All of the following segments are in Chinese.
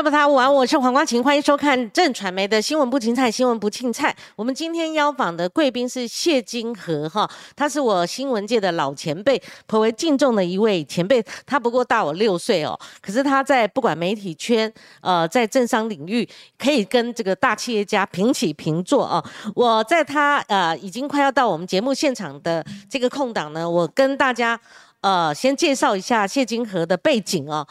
爸爸他晚，我是黄光琴，欢迎收看正传媒的新闻不青菜，新闻不青菜。我们今天邀访的贵宾是谢金河哈，他是我新闻界的老前辈，颇为敬重的一位前辈。他不过大我六岁哦，可是他在不管媒体圈，呃，在政商领域，可以跟这个大企业家平起平坐啊。我在他呃已经快要到我们节目现场的这个空档呢，我跟大家呃先介绍一下谢金河的背景哦。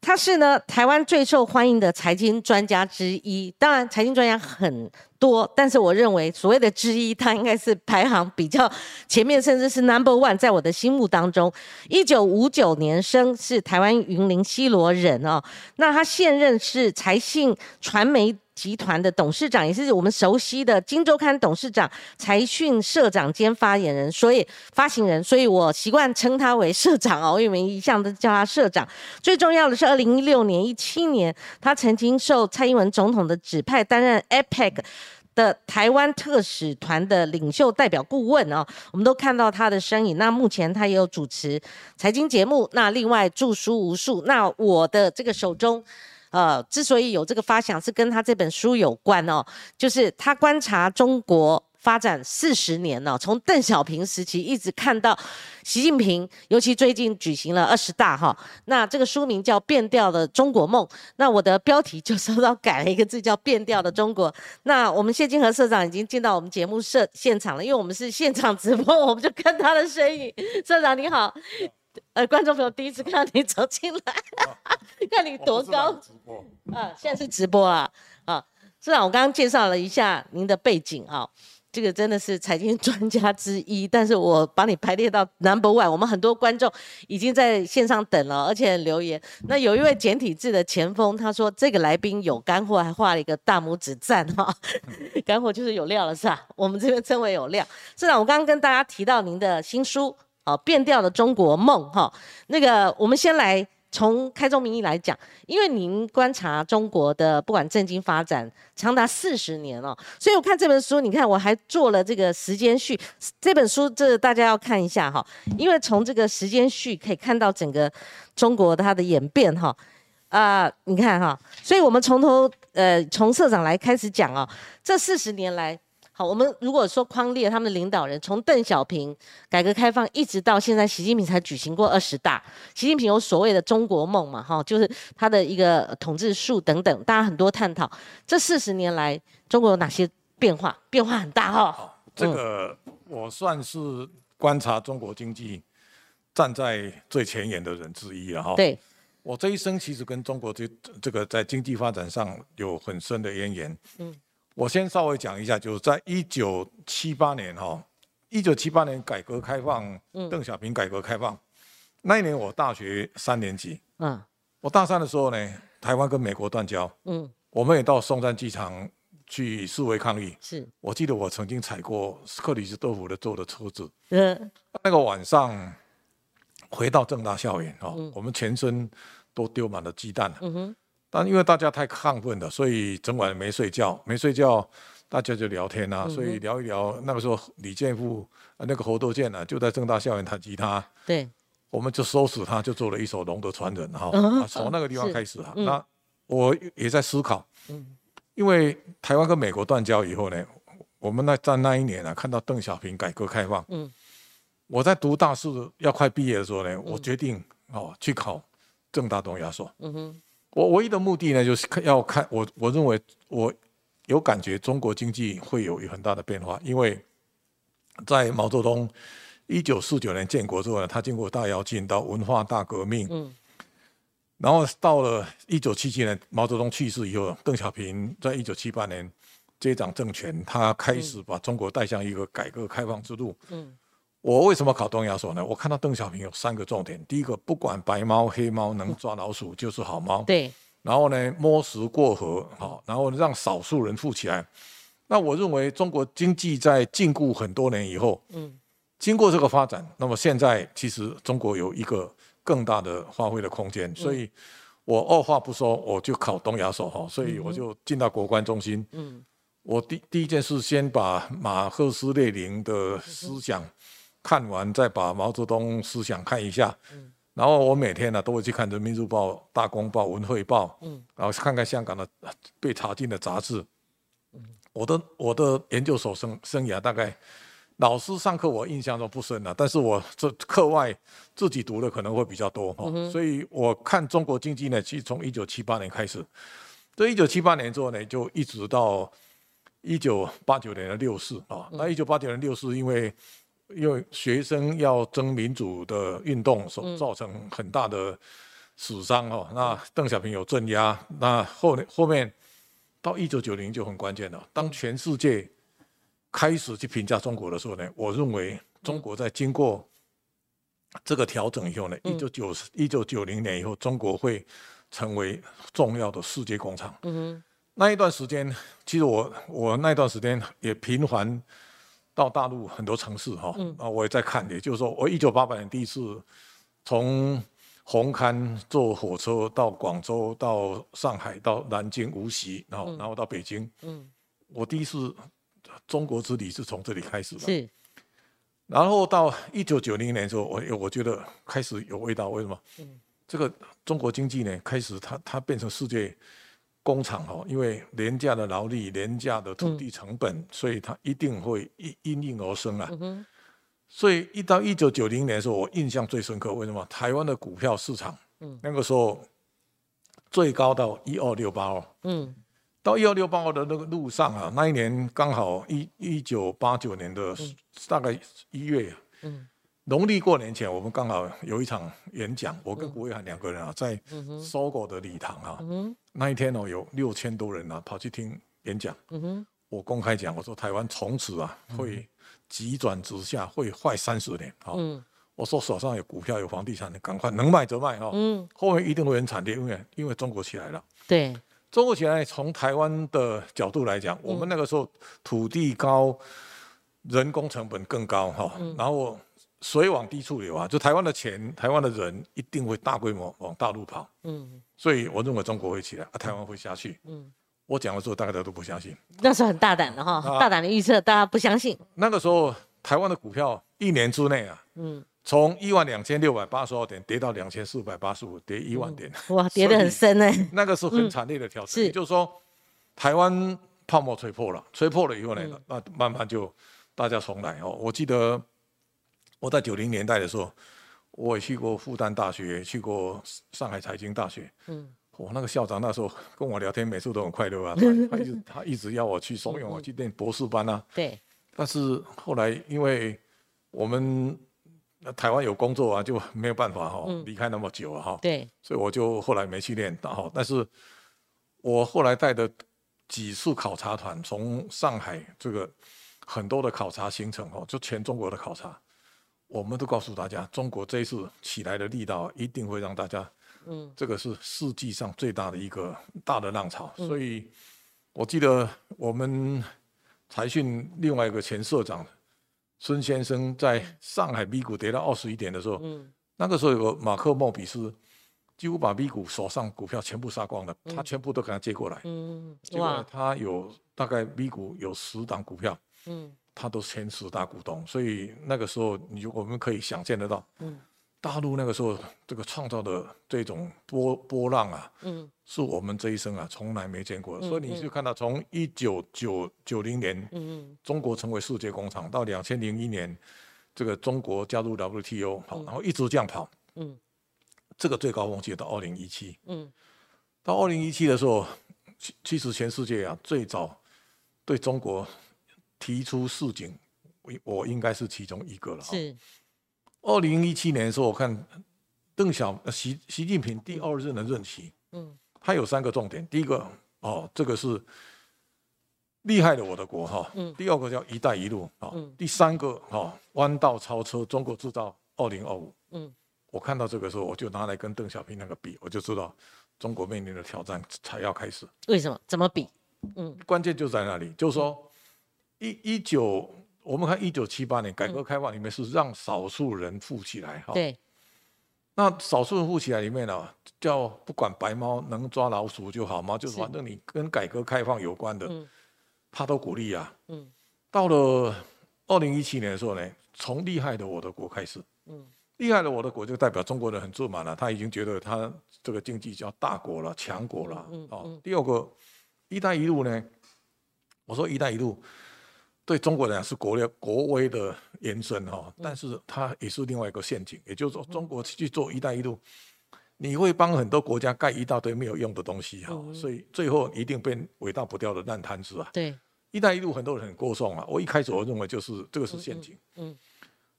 他是呢台湾最受欢迎的财经专家之一，当然财经专家很多，但是我认为所谓的之一，他应该是排行比较前面，甚至是 number one，在我的心目当中。一九五九年生，是台湾云林西罗人哦。那他现任是财信传媒。集团的董事长也是我们熟悉的《金周刊》董事长、财讯社长兼发言人，所以发行人，所以我习惯称他为社长哦，因为一向都叫他社长。最重要的是，二零一六年、一七年，他曾经受蔡英文总统的指派，担任 APEC 的台湾特使团的领袖代表顾问哦，我们都看到他的身影。那目前他也有主持财经节目，那另外著书无数。那我的这个手中。呃，之所以有这个发想，是跟他这本书有关哦。就是他观察中国发展四十年了，从邓小平时期一直看到习近平，尤其最近举行了二十大哈。那这个书名叫《变调的中国梦》，那我的标题就稍稍改了一个字，叫《变调的中国》。那我们谢金河社长已经进到我们节目社现场了，因为我们是现场直播，我们就看他的身影。社长你好。呃，观众朋友第一次看到你走进来，看你多高。直播 啊，现在是直播啊啊！市长，我刚刚介绍了一下您的背景啊，这个真的是财经专家之一，但是我把你排列到 number one。我们很多观众已经在线上等了，而且留言。那有一位简体字的前锋，他说这个来宾有干货，还画了一个大拇指赞哈。干货就是有料了是吧？我们这边称为有料。市长，我刚刚跟大家提到您的新书。哦，变调的中国梦哈，那个我们先来从开宗明义来讲，因为您观察中国的不管政经发展长达四十年了，所以我看这本书，你看我还做了这个时间序，这本书这大家要看一下哈，因为从这个时间序可以看到整个中国它的演变哈，啊，你看哈，所以我们从头呃从社长来开始讲哦，这四十年来。好，我们如果说匡列他们的领导人，从邓小平改革开放一直到现在，习近平才举行过二十大。习近平有所谓的中国梦嘛？哈，就是他的一个统治术等等，大家很多探讨。这四十年来，中国有哪些变化？变化很大哈。这个我算是观察中国经济站在最前沿的人之一了哈。对，我这一生其实跟中国这这个在经济发展上有很深的渊源。嗯。我先稍微讲一下，就是在一九七八年哈，一九七八年改革开放，邓小平改革开放那一年，我大学三年级，嗯，我大三的时候呢，台湾跟美国断交，嗯，我们也到松山机场去示威抗议，是。我记得我曾经踩过克里斯多夫的坐的车子，嗯，那个晚上回到正大校园哈，我们全身都丢满了鸡蛋，嗯哼。但因为大家太亢奋了，所以整晚没睡觉，没睡觉，大家就聊天啊，所以聊一聊。那个时候，李建富那个侯斗健呢，就在正大校园弹吉他。对，我们就收拾他，就做了一首《龙的传人》哈。从那个地方开始啊，那我也在思考，因为台湾跟美国断交以后呢，我们那在那一年啊，看到邓小平改革开放。嗯，我在读大四要快毕业的时候呢，我决定哦去考正大东亚所。嗯哼。我唯一的目的呢，就是要看我，我认为我有感觉中国经济会有很大的变化，因为在毛泽东一九四九年建国之后呢，他经过大跃进到文化大革命，嗯，然后到了一九七七年毛泽东去世以后，邓小平在一九七八年接掌政权，他开始把中国带向一个改革开放之路，嗯。我为什么考东亚所呢？我看到邓小平有三个重点：第一个，不管白猫黑猫，能抓老鼠就是好猫。对。然后呢，摸石过河，好，然后让少数人富起来。那我认为中国经济在禁锢很多年以后，嗯，经过这个发展，那么现在其实中国有一个更大的发挥的空间。所以，我二话不说，我就考东亚所哈，所以我就进到国关中心。嗯。我第第一件事，先把马克思列宁的思想。看完再把毛泽东思想看一下，嗯然后我每天呢都会去看《人民日报》《大公报》《文汇报》，嗯，然后看看香港的被查禁的杂志。嗯我的我的研究所生生涯大概，老师上课我印象中不深了，但是我这课外自己读的可能会比较多哈。所以我看中国经济呢，其实从一九七八年开始，这一九七八年之后呢，就一直到一九八九年的六四啊。那一九八九年六四因为。因为学生要争民主的运动所造成很大的死伤哦，那邓小平有镇压，那后后面到一九九零就很关键了。当全世界开始去评价中国的时候呢，我认为中国在经过这个调整以后呢，一九九一九九零年以后，中国会成为重要的世界工厂。嗯哼，那一段时间，其实我我那段时间也频繁。到大陆很多城市哈，啊，我也在看，也就是说，我一九八八年第一次从红磡坐火车到广州、到上海、到南京、无锡，然后然后到北京，嗯，我第一次中国之旅是从这里开始的，是，然后到一九九零年的时候，我我觉得开始有味道，为什么？嗯，这个中国经济呢，开始它它变成世界。工厂哦，因为廉价的劳力、廉价的土地成本，所以它一定会因因应而生啊。所以一到一九九零年的时候，我印象最深刻。为什么？台湾的股票市场，那个时候最高到一二六八哦。嗯，到一二六八二的那个路上啊，那一年刚好一一九八九年的大概一月。嗯。农历过年前，我们刚好有一场演讲，我跟胡伟涵两个人啊，在搜狗的礼堂啊，那一天哦，有六千多人啊，跑去听演讲。我公开讲，我说台湾从此啊会急转直下，会坏三十年。好，我说手上有股票有房地产的，赶快能卖则卖哈。后面一定会很惨烈，因为因为中国起来了。对，中国起来，从台湾的角度来讲，我们那个时候土地高，人工成本更高哈，然后。水往低处流啊！就台湾的钱，台湾的人一定会大规模往大陆跑。嗯，所以我认为中国会起来，啊，台湾会下去。嗯，我讲的时候，大家都不相信。那是很大胆的哈，大胆的预测，大家不相信。那个时候，台湾的股票一年之内啊，嗯，从一万两千六百八十二点跌到两千四百八十五，跌一万点。哇，跌得很深哎。那个是很惨烈的调整。是，就是说，台湾泡沫吹破了，吹破了以后呢，那慢慢就大家重来哦。我记得。我在九零年代的时候，我也去过复旦大学，去过上海财经大学。嗯，我那个校长那时候跟我聊天，每次都很快乐啊。他一直他一直要我去怂恿我去念博士班啊。对。但是后来因为我们台湾有工作啊，就没有办法哈离开那么久啊哈。对。所以我就后来没去念，然后但是我后来带的几次考察团，从上海这个很多的考察行程哦，就全中国的考察。我们都告诉大家，中国这一次起来的力道一定会让大家，嗯，这个是世纪上最大的一个大的浪潮。所以，我记得我们财讯另外一个前社长孙先生在上海 B 股跌到二十一点的时候，嗯，那个时候有个马克莫比斯，几乎把 B 股手上股票全部杀光了，他全部都给他接过来，嗯，结果他有大概 B 股有十档股票，嗯。他都是前十大股东，所以那个时候，你我们可以想见得到，嗯，大陆那个时候这个创造的这种波波浪啊，嗯，是我们这一生啊从来没见过。所以你就看到从一九九九零年，嗯中国成为世界工厂，到两千零一年，这个中国加入 WTO，好，然后一直这样跑，嗯，这个最高峰期到二零一七，嗯，到二零一七的时候，其其实全世界啊最早对中国。提出市井，我我应该是其中一个了。是，二零一七年的时候，我看邓小习习近平第二任的任期，嗯，他有三个重点。第一个，哦，这个是厉害的我的国哈。嗯。第二个叫“一带一路”啊。嗯。第三个，哈，弯道超车，中国制造二零二五。嗯。我看到这个时候，我就拿来跟邓小平那个比，我就知道中国面临的挑战才要开始。为什么？怎么比？嗯。关键就在那里，就是说。一一九，我们看一九七八年改革开放里面是让少数人富起来哈。对。那少数人富起来里面呢，叫不管白猫能抓老鼠就好嘛？就是反正你跟改革开放有关的，他都鼓励啊。嗯。到了二零一七年的时候呢，从厉害的我的国开始，嗯，厉害的我的国就代表中国人很自满了，他已经觉得他这个经济叫大国了、强国了。嗯哦，第二个，一带一路呢？我说一带一路对中国人是国力国威的延伸哈，但是它也是另外一个陷阱，也就是说，中国去做一带一路，你会帮很多国家盖一大堆没有用的东西哈，所以最后一定变伟大不掉的烂摊子啊。对，一带一路很多人很过送啊，我一开始我认为就是这个是陷阱。嗯。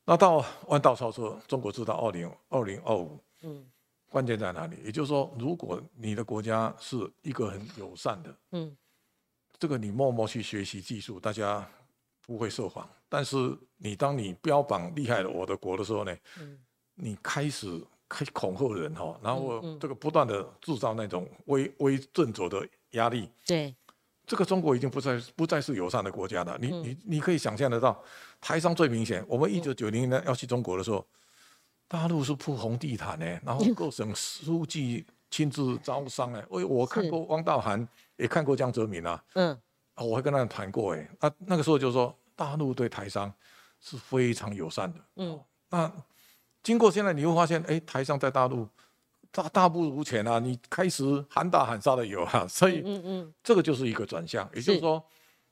那到弯道超车，中国知道二零二零二五，嗯，关键在哪里？也就是说，如果你的国家是一个很友善的，嗯，这个你默默去学习技术，大家不会受访。但是你当你标榜厉害了我的国的时候呢，嗯，你开始开恐吓人哈，然后这个不断的制造那种威威震走的压力，对。这个中国已经不再不再是友善的国家了。你你你可以想象得到，台商最明显。我们一九九零年要去中国的时候，大陆是铺红地毯呢，然后各省书记亲自招商哎。我我看过汪道涵，也看过江泽民啊。嗯，我还跟他谈过哎。啊，那个时候就说大陆对台商是非常友善的。嗯，那经过现在你会发现，哎，台商在大陆。大大不如前啊！你开始喊打喊杀的有啊，所以嗯嗯，这个就是一个转向，也就是说，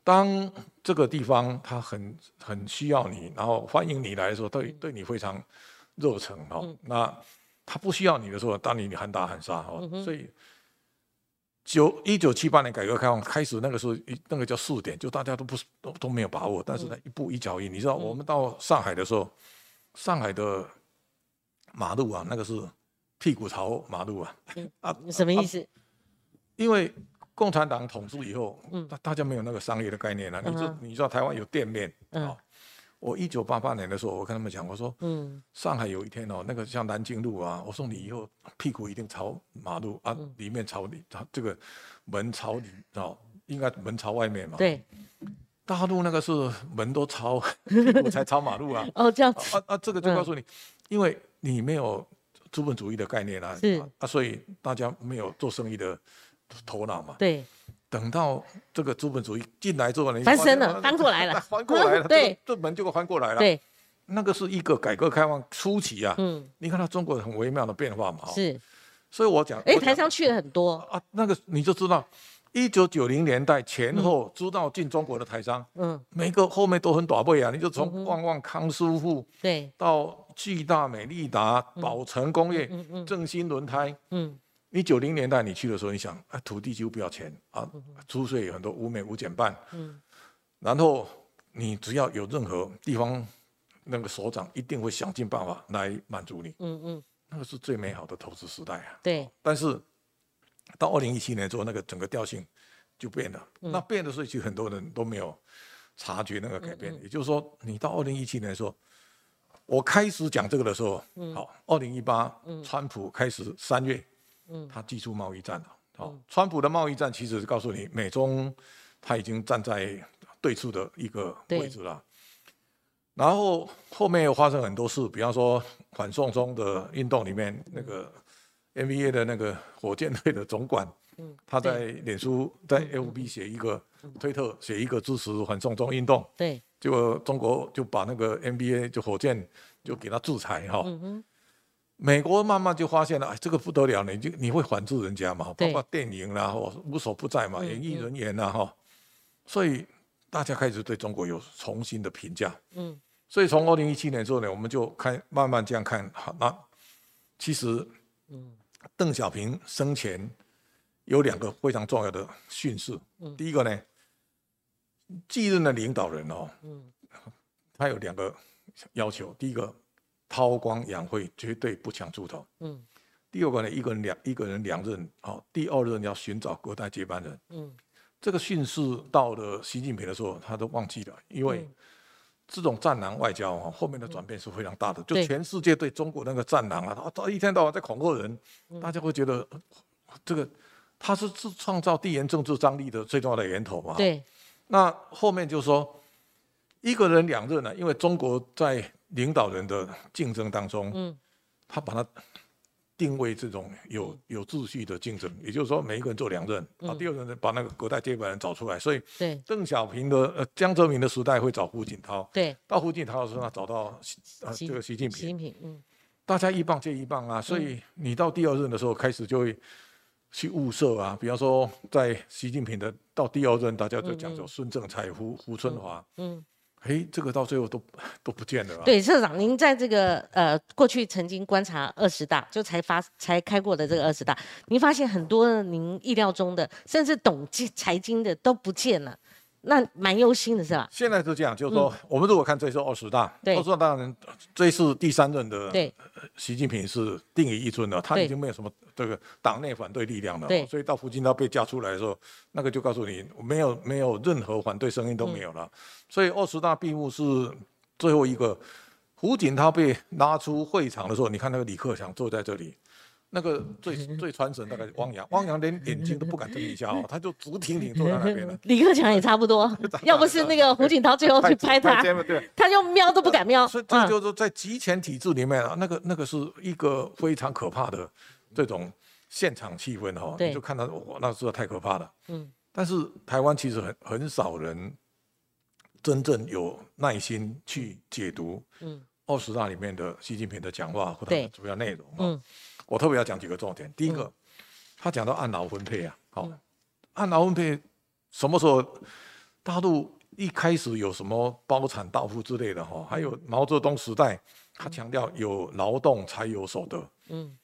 当这个地方他很很需要你，然后欢迎你来的时候，对对你非常热诚哦。那他不需要你的时候，当你你喊打喊杀哦。所以九一九七八年改革开放开始那个时候，那个叫试点，就大家都不是都都没有把握，但是呢，一步一脚印。你知道我们到上海的时候，上海的马路啊，那个是。屁股朝马路啊！啊，什么意思？因为共产党统治以后，嗯，大大家没有那个商业的概念了。你知道台湾有店面啊？我一九八八年的时候，我跟他们讲，我说，嗯，上海有一天哦，那个像南京路啊，我说你以后屁股一定朝马路啊，里面朝里，这个门朝里哦，应该门朝外面嘛。对。大陆那个是门都朝 屁股才朝马路啊。哦，这样子。啊啊，这个就告诉你，因为你没有。资本主义的概念啊，是啊，所以大家没有做生意的头脑嘛。对，等到这个资本主义进来之后，翻身了，翻过来了，翻过来了，对，这门就翻过来了。对，那个是一个改革开放初期啊。嗯，你看到中国很微妙的变化嘛。是，所以我讲，哎，台商去了很多啊，那个你就知道，一九九零年代前后知道进中国的台商，嗯，每个后面都很短背啊，你就从旺旺康师傅，对，到。巨大、美利达、宝成工业、正新轮胎。嗯，你九零年代你去的时候，你想，啊，土地几乎不要钱啊，租税有很多，五美五减半。嗯，然后你只要有任何地方那个所长，一定会想尽办法来满足你。嗯嗯，那个是最美好的投资时代啊。对。但是到二零一七年之后，那个整个调性就变了。那变的时候，其实很多人都没有察觉那个改变。也就是说，你到二零一七年的时候。我开始讲这个的时候，好，二零一八，川普开始三月，他祭出贸易战了。好，川普的贸易战其实是告诉你，美中他已经站在对峙的一个位置了。然后后面又发生很多事，比方说反送中的运动里面，那个 NBA 的那个火箭队的总管，他在脸书在 FB 写一个推特，写一个支持反送中运动。对。结果中国就把那个 NBA 就火箭就给他制裁哈，美国慢慢就发现了，哎，这个不得了你就你会反制人家嘛，包括电影啦，或无所不在嘛，演艺人员呐哈，所以大家开始对中国有重新的评价。嗯，所以从二零一七年之后呢，我们就看慢慢这样看，好，那其实，嗯，邓小平生前有两个非常重要的训示，嗯。第一个呢。继任的领导人哦，嗯，他有两个要求：第一个，韬光养晦，绝对不抢出头；嗯，第二个呢，一个人两一个人两任，哦，第二任要寻找隔代接班人。嗯，这个训示到了习近平的时候，他都忘记了，因为这种战狼外交啊，后面的转变是非常大的。就全世界对中国那个战狼啊，他他一天到晚在恐吓人，大家会觉得这个他是自创造地缘政治张力的最重要的源头嘛？对。那后面就说一个人两任呢，因为中国在领导人的竞争当中，嗯，他把它定位这种有有秩序的竞争，也就是说每一个人做两任，啊，第二个人把那个隔代接班人找出来，所以对。邓小平的呃江泽民的时代会找胡锦涛，对，到胡锦涛的时候找到啊这个习近平，习近平，嗯，大家一棒接一棒啊，所以你到第二任的时候开始就会去物色啊，比方说在习近平的到第二任，大家就讲究孙政才、胡胡春华，嗯。哎，这个到最后都都不见了。对，社长，您在这个呃过去曾经观察二十大，就才发才开过的这个二十大，您发现很多您意料中的，甚至懂经财经的都不见了。那蛮忧心的是吧？现在是这样，就是说，我们如果看这次二十大，二十大当然这一次第三任的习近平是定于一尊的，他已经没有什么这个党内反对力量了，所以到胡锦涛被架出来的时候，那个就告诉你，没有没有任何反对声音都没有了。所以二十大闭幕是最后一个，胡锦涛被拉出会场的时候，你看那个李克强坐在这里。那个最 最传神大概汪洋，汪洋连眼睛都不敢睁一下哦，他就直挺挺坐在那边了。李克强也差不多，要不是那个胡锦涛最后去拍他，他就瞄都不敢瞄。所以这就是在集权体制里面啊，那个那个是一个非常可怕的这种现场气氛哈，你就看到哇，那是太可怕了。嗯，但是台湾其实很很少人真正有耐心去解读嗯二十大里面的习近平的讲话或者主要内容嗯。我特别要讲几个重点。第一个，他讲到按劳分配啊，好，按劳分配什么时候大陆一开始有什么包产到户之类的哈？还有毛泽东时代，他强调有劳动才有所得。嗯，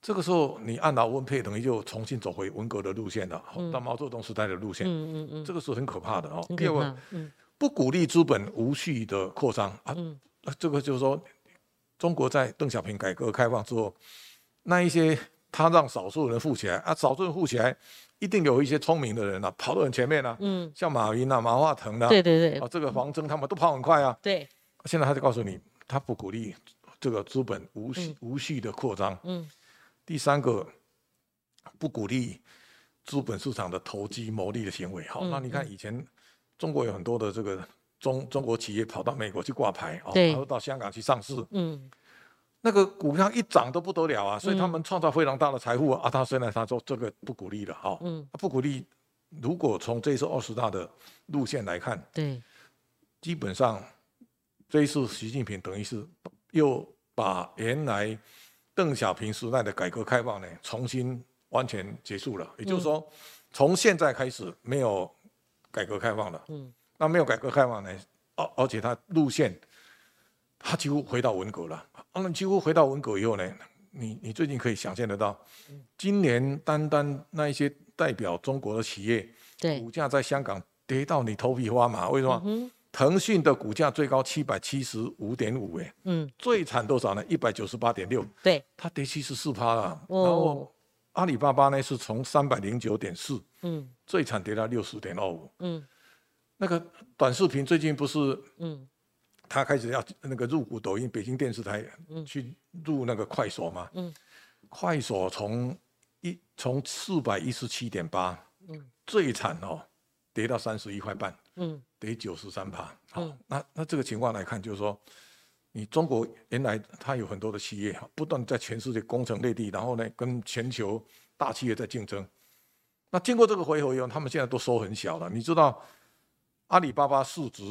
这个时候你按劳分配，等于就重新走回文革的路线了，到毛泽东时代的路线。嗯嗯嗯，这个是很可怕的哦。第二个，不鼓励资本无序的扩张啊。嗯，这个就是说，中国在邓小平改革开放之后。那一些他让少数人富起来啊，少数人富起来，一定有一些聪明的人啊，跑得很前面啊。嗯，像马云啊、马化腾啊，对对对，啊，这个黄峥他们都跑很快啊。对，现在他就告诉你，他不鼓励这个资本无序无序的扩张。嗯，第三个，不鼓励资本市场的投机牟利的行为。好，那你看以前中国有很多的这个中中国企业跑到美国去挂牌，哦，然后到香港去上市。嗯。那个股票一涨都不得了啊，所以他们创造非常大的财富啊。他虽然他说这个不鼓励了哈，嗯，不鼓励。如果从这次二十大的路线来看，对，基本上这一次习近平等于是又把原来邓小平时代的改革开放呢重新完全结束了。也就是说，从现在开始没有改革开放了，嗯，那没有改革开放呢，而而且他路线。他几乎回到文革了，那几乎回到文革以后呢？你你最近可以想象得到，今年单单那一些代表中国的企业，对股价在香港跌到你头皮发麻。为什么？腾讯的股价最高七百七十五点五，哎，嗯，最惨多少呢？一百九十八点六，对，它跌七十四趴啊。然后阿里巴巴呢是从三百零九点四，嗯，最惨跌到六十点二五，嗯，那个短视频最近不是，嗯。他开始要那个入股抖音，北京电视台去入那个快手嘛？嗯，快手从一从四百一十七点八，嗯，最惨哦，跌到三十一块半，嗯，跌九十三趴。好，那那这个情况来看，就是说，你中国原来它有很多的企业不断在全世界攻城略地，然后呢跟全球大企业在竞争。那经过这个回合以后，他们现在都收很小了。你知道，阿里巴巴市值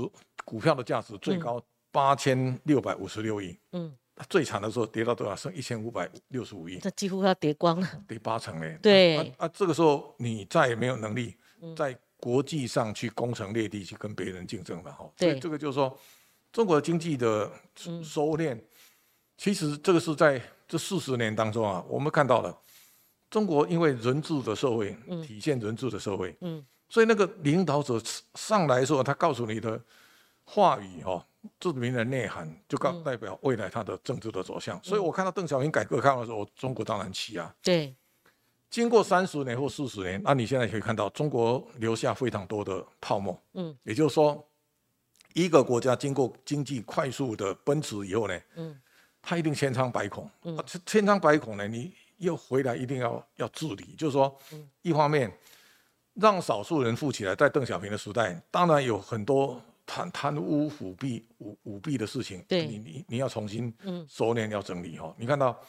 股票的价值最高。八千六百五十六亿，嗯，最惨的时候跌到多少？剩一千五百六十五亿，这几乎要跌光了，跌八成嘞。对，啊，这个时候你再也没有能力在国际上去攻城略地去跟别人竞争了哈。对，这个就是说，中国经济的收敛，其实这个是在这四十年当中啊，我们看到了中国因为人治的社会，体现人治的社会，嗯，所以那个领导者上来的时候，他告诉你的话语哦。这名的内涵就告代表未来他的政治的走向，所以我看到邓小平改革开放的时候，中国当然起啊。对，经过三十年或四十年，那你现在可以看到中国留下非常多的泡沫。嗯，也就是说，一个国家经过经济快速的奔驰以后呢，嗯，它一定千疮百孔。嗯，千疮百孔呢，你又回来一定要要治理，就是说，一方面让少数人富起来，在邓小平的时代，当然有很多。贪贪污腐弊舞舞弊的事情，你你你要重新收敛要整理哈。你看到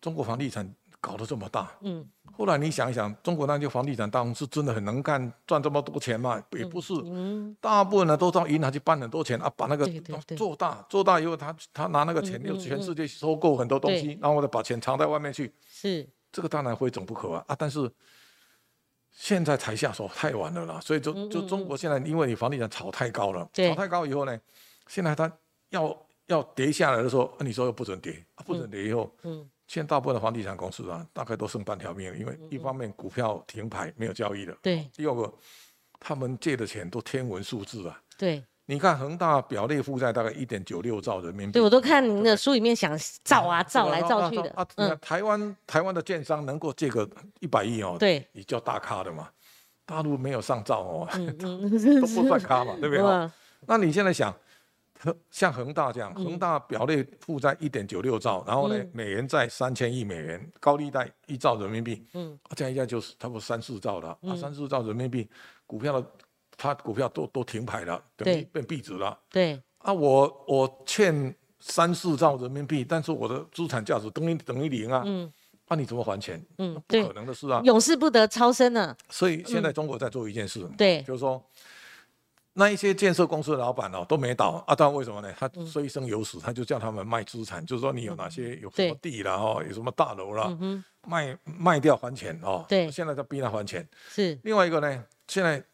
中国房地产搞得这么大，嗯，后来你想一想，中国那些房地产大公司真的很能干，赚这么多钱吗？也不是，嗯，大部分呢都到银行去办很多钱啊，把那个做大，做大以后，他他拿那个钱又全世界收购很多东西，然后再把钱藏在外面去，是，这个当然非总不可啊啊！但是现在才下手太晚了啦，所以就就中国现在因为你房地产炒太高了，炒太高以后呢，现在它要要跌下来的时候，你说又不准跌，不准跌以后，嗯。现在大部分的房地产公司啊，大概都剩半条命，因为一方面股票停牌没有交易了，对；第二个，他们借的钱都天文数字啊，对。你看恒大表列负债大概一点九六兆人民币，对我都看您的书里面想造啊造来造去的。啊，台湾台湾的建商能够借个一百亿哦，对，你叫大咖的嘛。大陆没有上造哦，都不算咖嘛，对不对？那你现在想？像恒大这样，恒大表内负债一点九六兆，然后呢，美元债三千亿美元，高利贷一兆人民币，嗯，这样一下就是差不多三四兆了，啊，三四兆人民币，股票的，它股票都都停牌了，等于变壁纸了，对，啊，我我欠三四兆人民币，但是我的资产价值等于等于零啊，嗯，那你怎么还钱？嗯，不可能的事啊，永世不得超生呢。所以现在中国在做一件事，对，就是说。那一些建设公司的老板哦都没倒啊，但为什么呢？他虽生有死，他就叫他们卖资产，就是说你有哪些有什么地了哦，有什么大楼了，卖卖掉还钱哦。对，现在在逼他还钱。是。另外一个呢，现在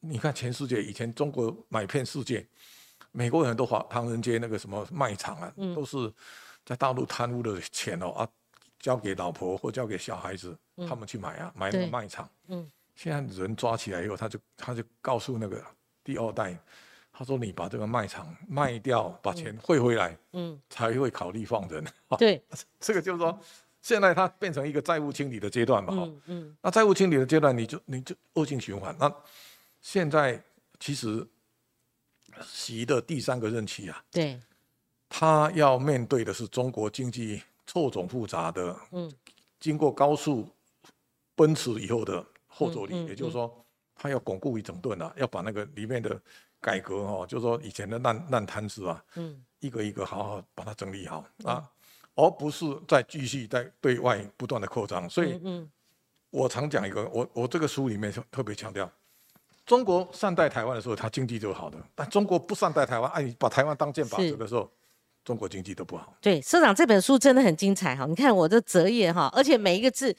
你看全世界，以前中国买遍世界，美国很多华唐人街那个什么卖场啊，都是在大陆贪污的钱哦啊，交给老婆或交给小孩子，他们去买啊，买那个卖场。嗯。现在人抓起来以后，他就他就告诉那个。第二代，他说：“你把这个卖场卖掉，把钱汇回来，嗯，才会考虑放人。”对，这个就是说，现在它变成一个债务清理的阶段嘛，哈，嗯，那债务清理的阶段，你就你就恶性循环。那现在其实习的第三个任期啊，对，他要面对的是中国经济错综复杂的，嗯，经过高速奔驰以后的后坐力，也就是说。他要巩固一整顿啊，要把那个里面的改革哈，就是说以前的烂烂摊子啊，嗯，一个一个好好把它整理好啊，而不是再继续在对外不断的扩张。所以，嗯，我常讲一个，我我这个书里面特别强调，中国善待台湾的时候，它经济就好的；但中国不善待台湾，哎，你把台湾当箭靶子的时候，中国经济都不好。对，社长这本书真的很精彩哈，你看我的折页哈，而且每一个字。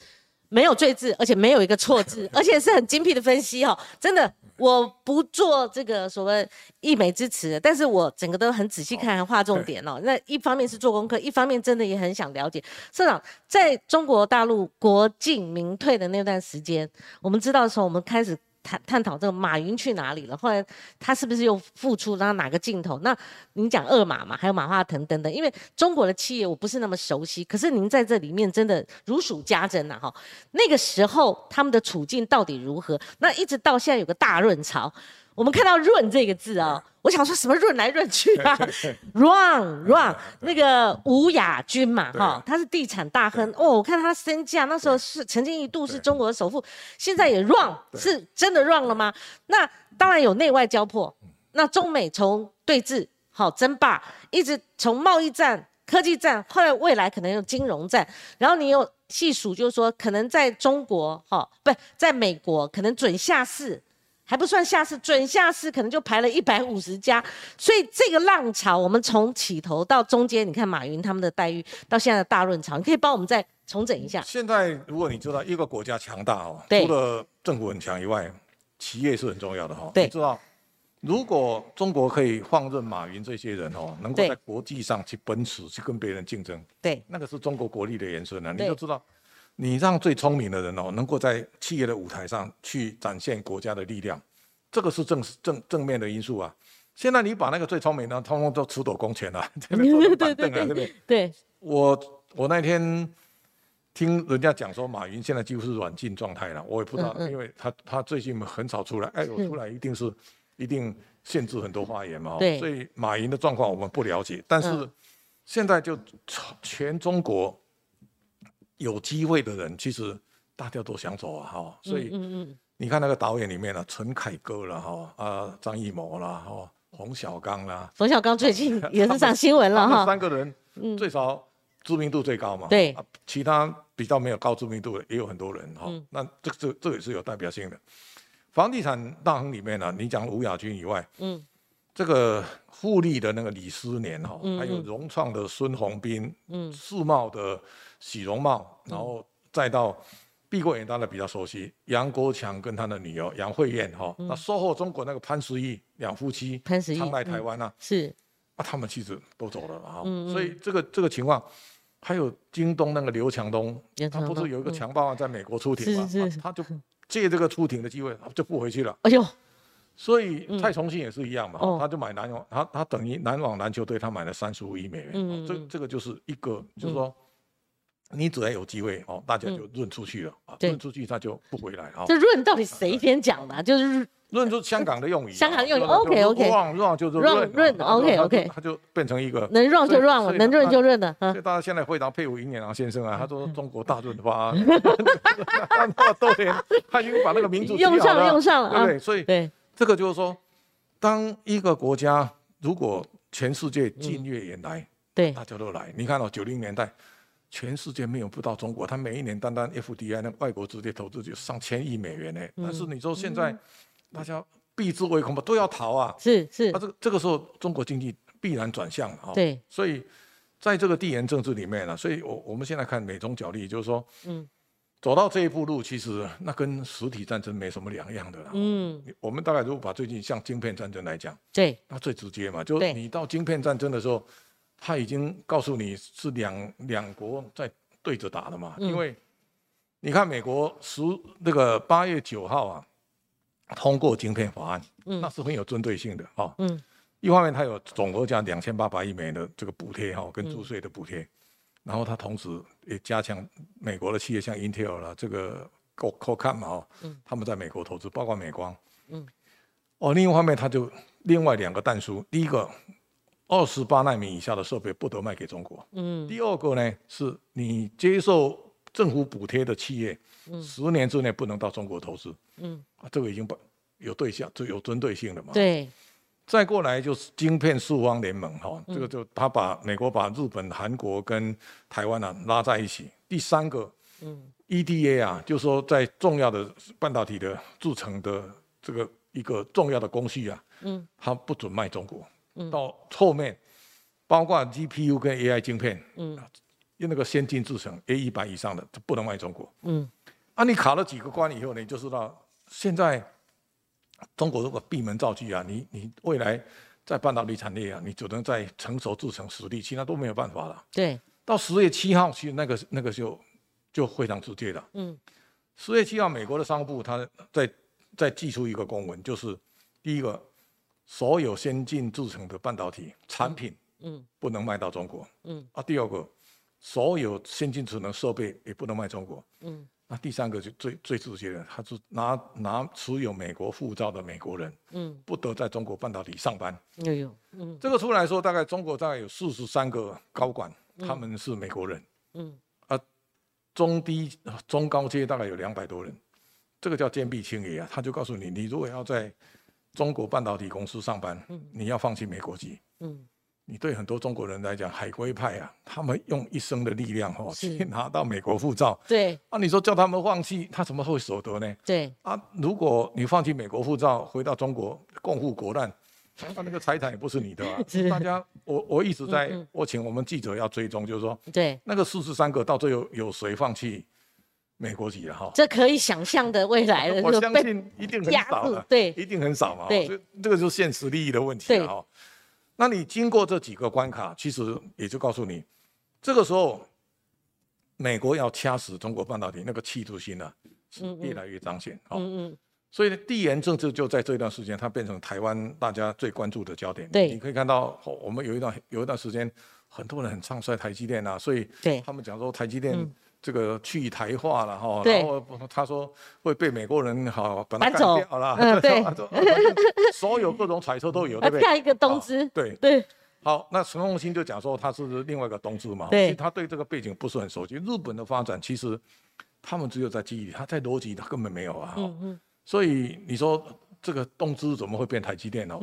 没有赘字，而且没有一个错字，而且是很精辟的分析哈。真的，我不做这个所谓溢美之词，但是我整个都很仔细看，画重点哦。那一方面是做功课，一方面真的也很想了解。社长在中国大陆国进民退的那段时间，我们知道的时候，我们开始。探探讨这个马云去哪里了？后来他是不是又复出？然后哪个镜头？那您讲二马嘛，还有马化腾等等。因为中国的企业我不是那么熟悉，可是您在这里面真的如数家珍呐！哈，那个时候他们的处境到底如何？那一直到现在有个大润潮。我们看到“润”这个字啊，我想说什么“润”来润去啊？Run Run，那个吴亚军嘛，哈，他是地产大亨哦。我看他身价那时候是曾经一度是中国的首富，现在也 Run，是真的 Run 了吗？那当然有内外交迫。那中美从对峙、好争霸，一直从贸易战、科技战，后来未来可能有金融战，然后你有细数，就是说可能在中国，哈，不在美国，可能准下市。还不算下市，准下市可能就排了一百五十家，所以这个浪潮，我们从起头到中间，你看马云他们的待遇，到现在的大润潮，你可以帮我们再重整一下。现在如果你知道一个国家强大哦，除了政府很强以外，企业是很重要的哈。对，知道如果中国可以放任马云这些人哦，能够在国际上去奔驰，去跟别人竞争，对，那个是中国国力的延伸呢。你就知道。你让最聪明的人哦，能够在企业的舞台上去展现国家的力量，这个是正正正面的因素啊。现在你把那个最聪明的通通都出走公权了，这边 坐板凳啊，这边。对，我我那天听人家讲说，马云现在几乎是软禁状态了，我也不知道，因为他他最近很少出来，哎，我出来一定是一定限制很多发言嘛。对。所以马云的状况我们不了解，但是现在就全中国。有机会的人，其实大家都想走啊，哈，所以你看那个导演里面呢，陈凯歌了，哈，啊，张艺谋啦，哈，冯小刚啦，冯小刚最近也是上新闻了，哈，三个人最少知名度最高嘛，对。啊，其他比较没有高知名度的也有很多人哈、那这这这也是有代表性的。房地产大亨里面呢、你讲吴亚军以外，嗯，这个富力的那个李思年哈、还有融创的孙宏斌，嗯，世茂的许荣茂，然后再到碧桂园，大家比较熟悉杨国强跟他的女儿杨惠燕哈、那售后中国那个潘石屹两夫妻，潘石屹常来台湾啊，是啊，他们妻子都走了哈、嗯所以这个这个情况，还有京东那个刘强东，他不是有一个强暴案在美国出庭嘛，他就借这个出庭的机会就不回去了。哎呦，所以蔡崇信也是一样嘛，哦他就买篮网，他他等于篮网篮球队，他买了三十五亿美元，嗯哦这这个就是一个，就是说。你只要有机会哦，大家就润出去了啊，润出去他就不回来啊。这润到底谁先讲的啊？就是润就是香港的用语啊，香港用语 OK，OK，run run 就是润润润然后 OK，OK 他就变成一个能润就润了，能润就所润了。所以大家现在非常佩服尹衍郎先生啊，他说中国大润发，那么多年，他已经把那个名字起好用上了用上了啊对不对？所以对，这个就是说，当一个国家如果全世界近月以来，对，大家都来，你看哦，九零年代。全世界没有不到中国，他每一年单单 FDI 那外国直接投资就上千亿美元呢。嗯但是你说现在大家避之唯恐吧，都要逃啊。是是那、，这个这个时候中国经济必然转向啊。对，所以在这个地缘政治里面呢、所以我我们现在看美中角力，就是说，嗯，走到这一步路，其实那跟实体战争没什么两样的啦。嗯，我们大概如果把最近像晶片战争来讲，对，那最直接嘛，就是你到晶片战争的时候，他已经告诉你是两两国在对着打的嘛，嗯。因为你看美国十那个八月九号啊，通过晶片法案，嗯。那是很有针对性的哈、嗯。一方面它有总额价两千八百亿美元的这个补贴哈，嗯。跟注税的补贴，然后它同时也加强美国的企业像 Intel 啦，这个 Co Qualcomm 嘛哈，他们在美国投资，包括美光，嗯，哦，另一方面它就另外两个弹书，第一个二十八纳米以下的设备不得卖给中国，嗯。第二个呢是你接受政府补贴的企业，十年之内不能到中国投资，嗯，啊，这个已经不有对象，就有针对性的嘛，对，再过来就是晶片四方联盟哈，嗯。这个就他把美国把日本、韩国跟台湾啊拉在一起。第三个，嗯。EDA 啊，就是说在重要的半导体的制成的这个一个重要的工序啊，嗯，它不准卖中国。到后面，包括 GPU 跟 AI 晶片，嗯，用那个先进制程 A 一百以上的，它不能卖中国。嗯啊，你卡了几个关以后呢，你就知道现在中国如果闭门造车啊，你你未来在半导体产业啊，你只能在成熟制成实力，其他都没有办法了。对，到十月七号，其实那个那个就就非常直接了。嗯十月七号，美国的商务部他在在寄出一个公文，就是第一个，所有先进制成的半导体产品嗯不能卖到中国。嗯啊，第二个，所有先进智能设备也不能卖中国。嗯那第三个就最最直接的，他是拿拿持有美国护照的美国人嗯，不得在中国半导体上班。有有，嗯这个出来说，大概中国大概有四十三个高管，他们是美国人，嗯啊中低中高阶大概有两百多人，这个叫坚壁清野啊。他就告诉你，你如果要在中国半导体公司上班，你要放弃美国籍。嗯。你对很多中国人来讲，海归派啊，他们用一生的力量哦，是。去拿到美国护照。对。啊，你说叫他们放弃，他怎么会舍得呢？对，啊，如果你放弃美国护照，回到中国共赴国难，那那个财产也不是你的啊。是。大家，我我一直在嗯嗯，我请我们记者要追踪，就是说对，那个四十三个到最后有谁放弃美国籍了哈？这可以想象的未来的 我相信一定很少了，住对一定很少嘛。对所以这个就是现实利益的问题对了哈。那你经过这几个关卡，其实也就告诉你，这个时候美国要掐死中国半导体那个企图心呢、是越来越彰显。好、嗯嗯所以呢地缘政治就在这段时间，它变成台湾大家最关注的焦点。对你可以看到，哦我们有一段有一段时间，很多人很唱衰台积电啊，所以对他们讲说台积电嗯这个去台化了哈，对。然后他说会被美国人好把它干掉了，嗯对。所有各种揣测都有，啊 对不对？下一个东芝。哦对，对。好，那陈宏兴就讲说他是另外一个东芝嘛，对。其实他对这个背景不是很熟悉。日本的发展其实他们只有在记忆里，他在逻辑他根本没有啊。嗯嗯。所以你说这个东芝怎么会变台积电呢？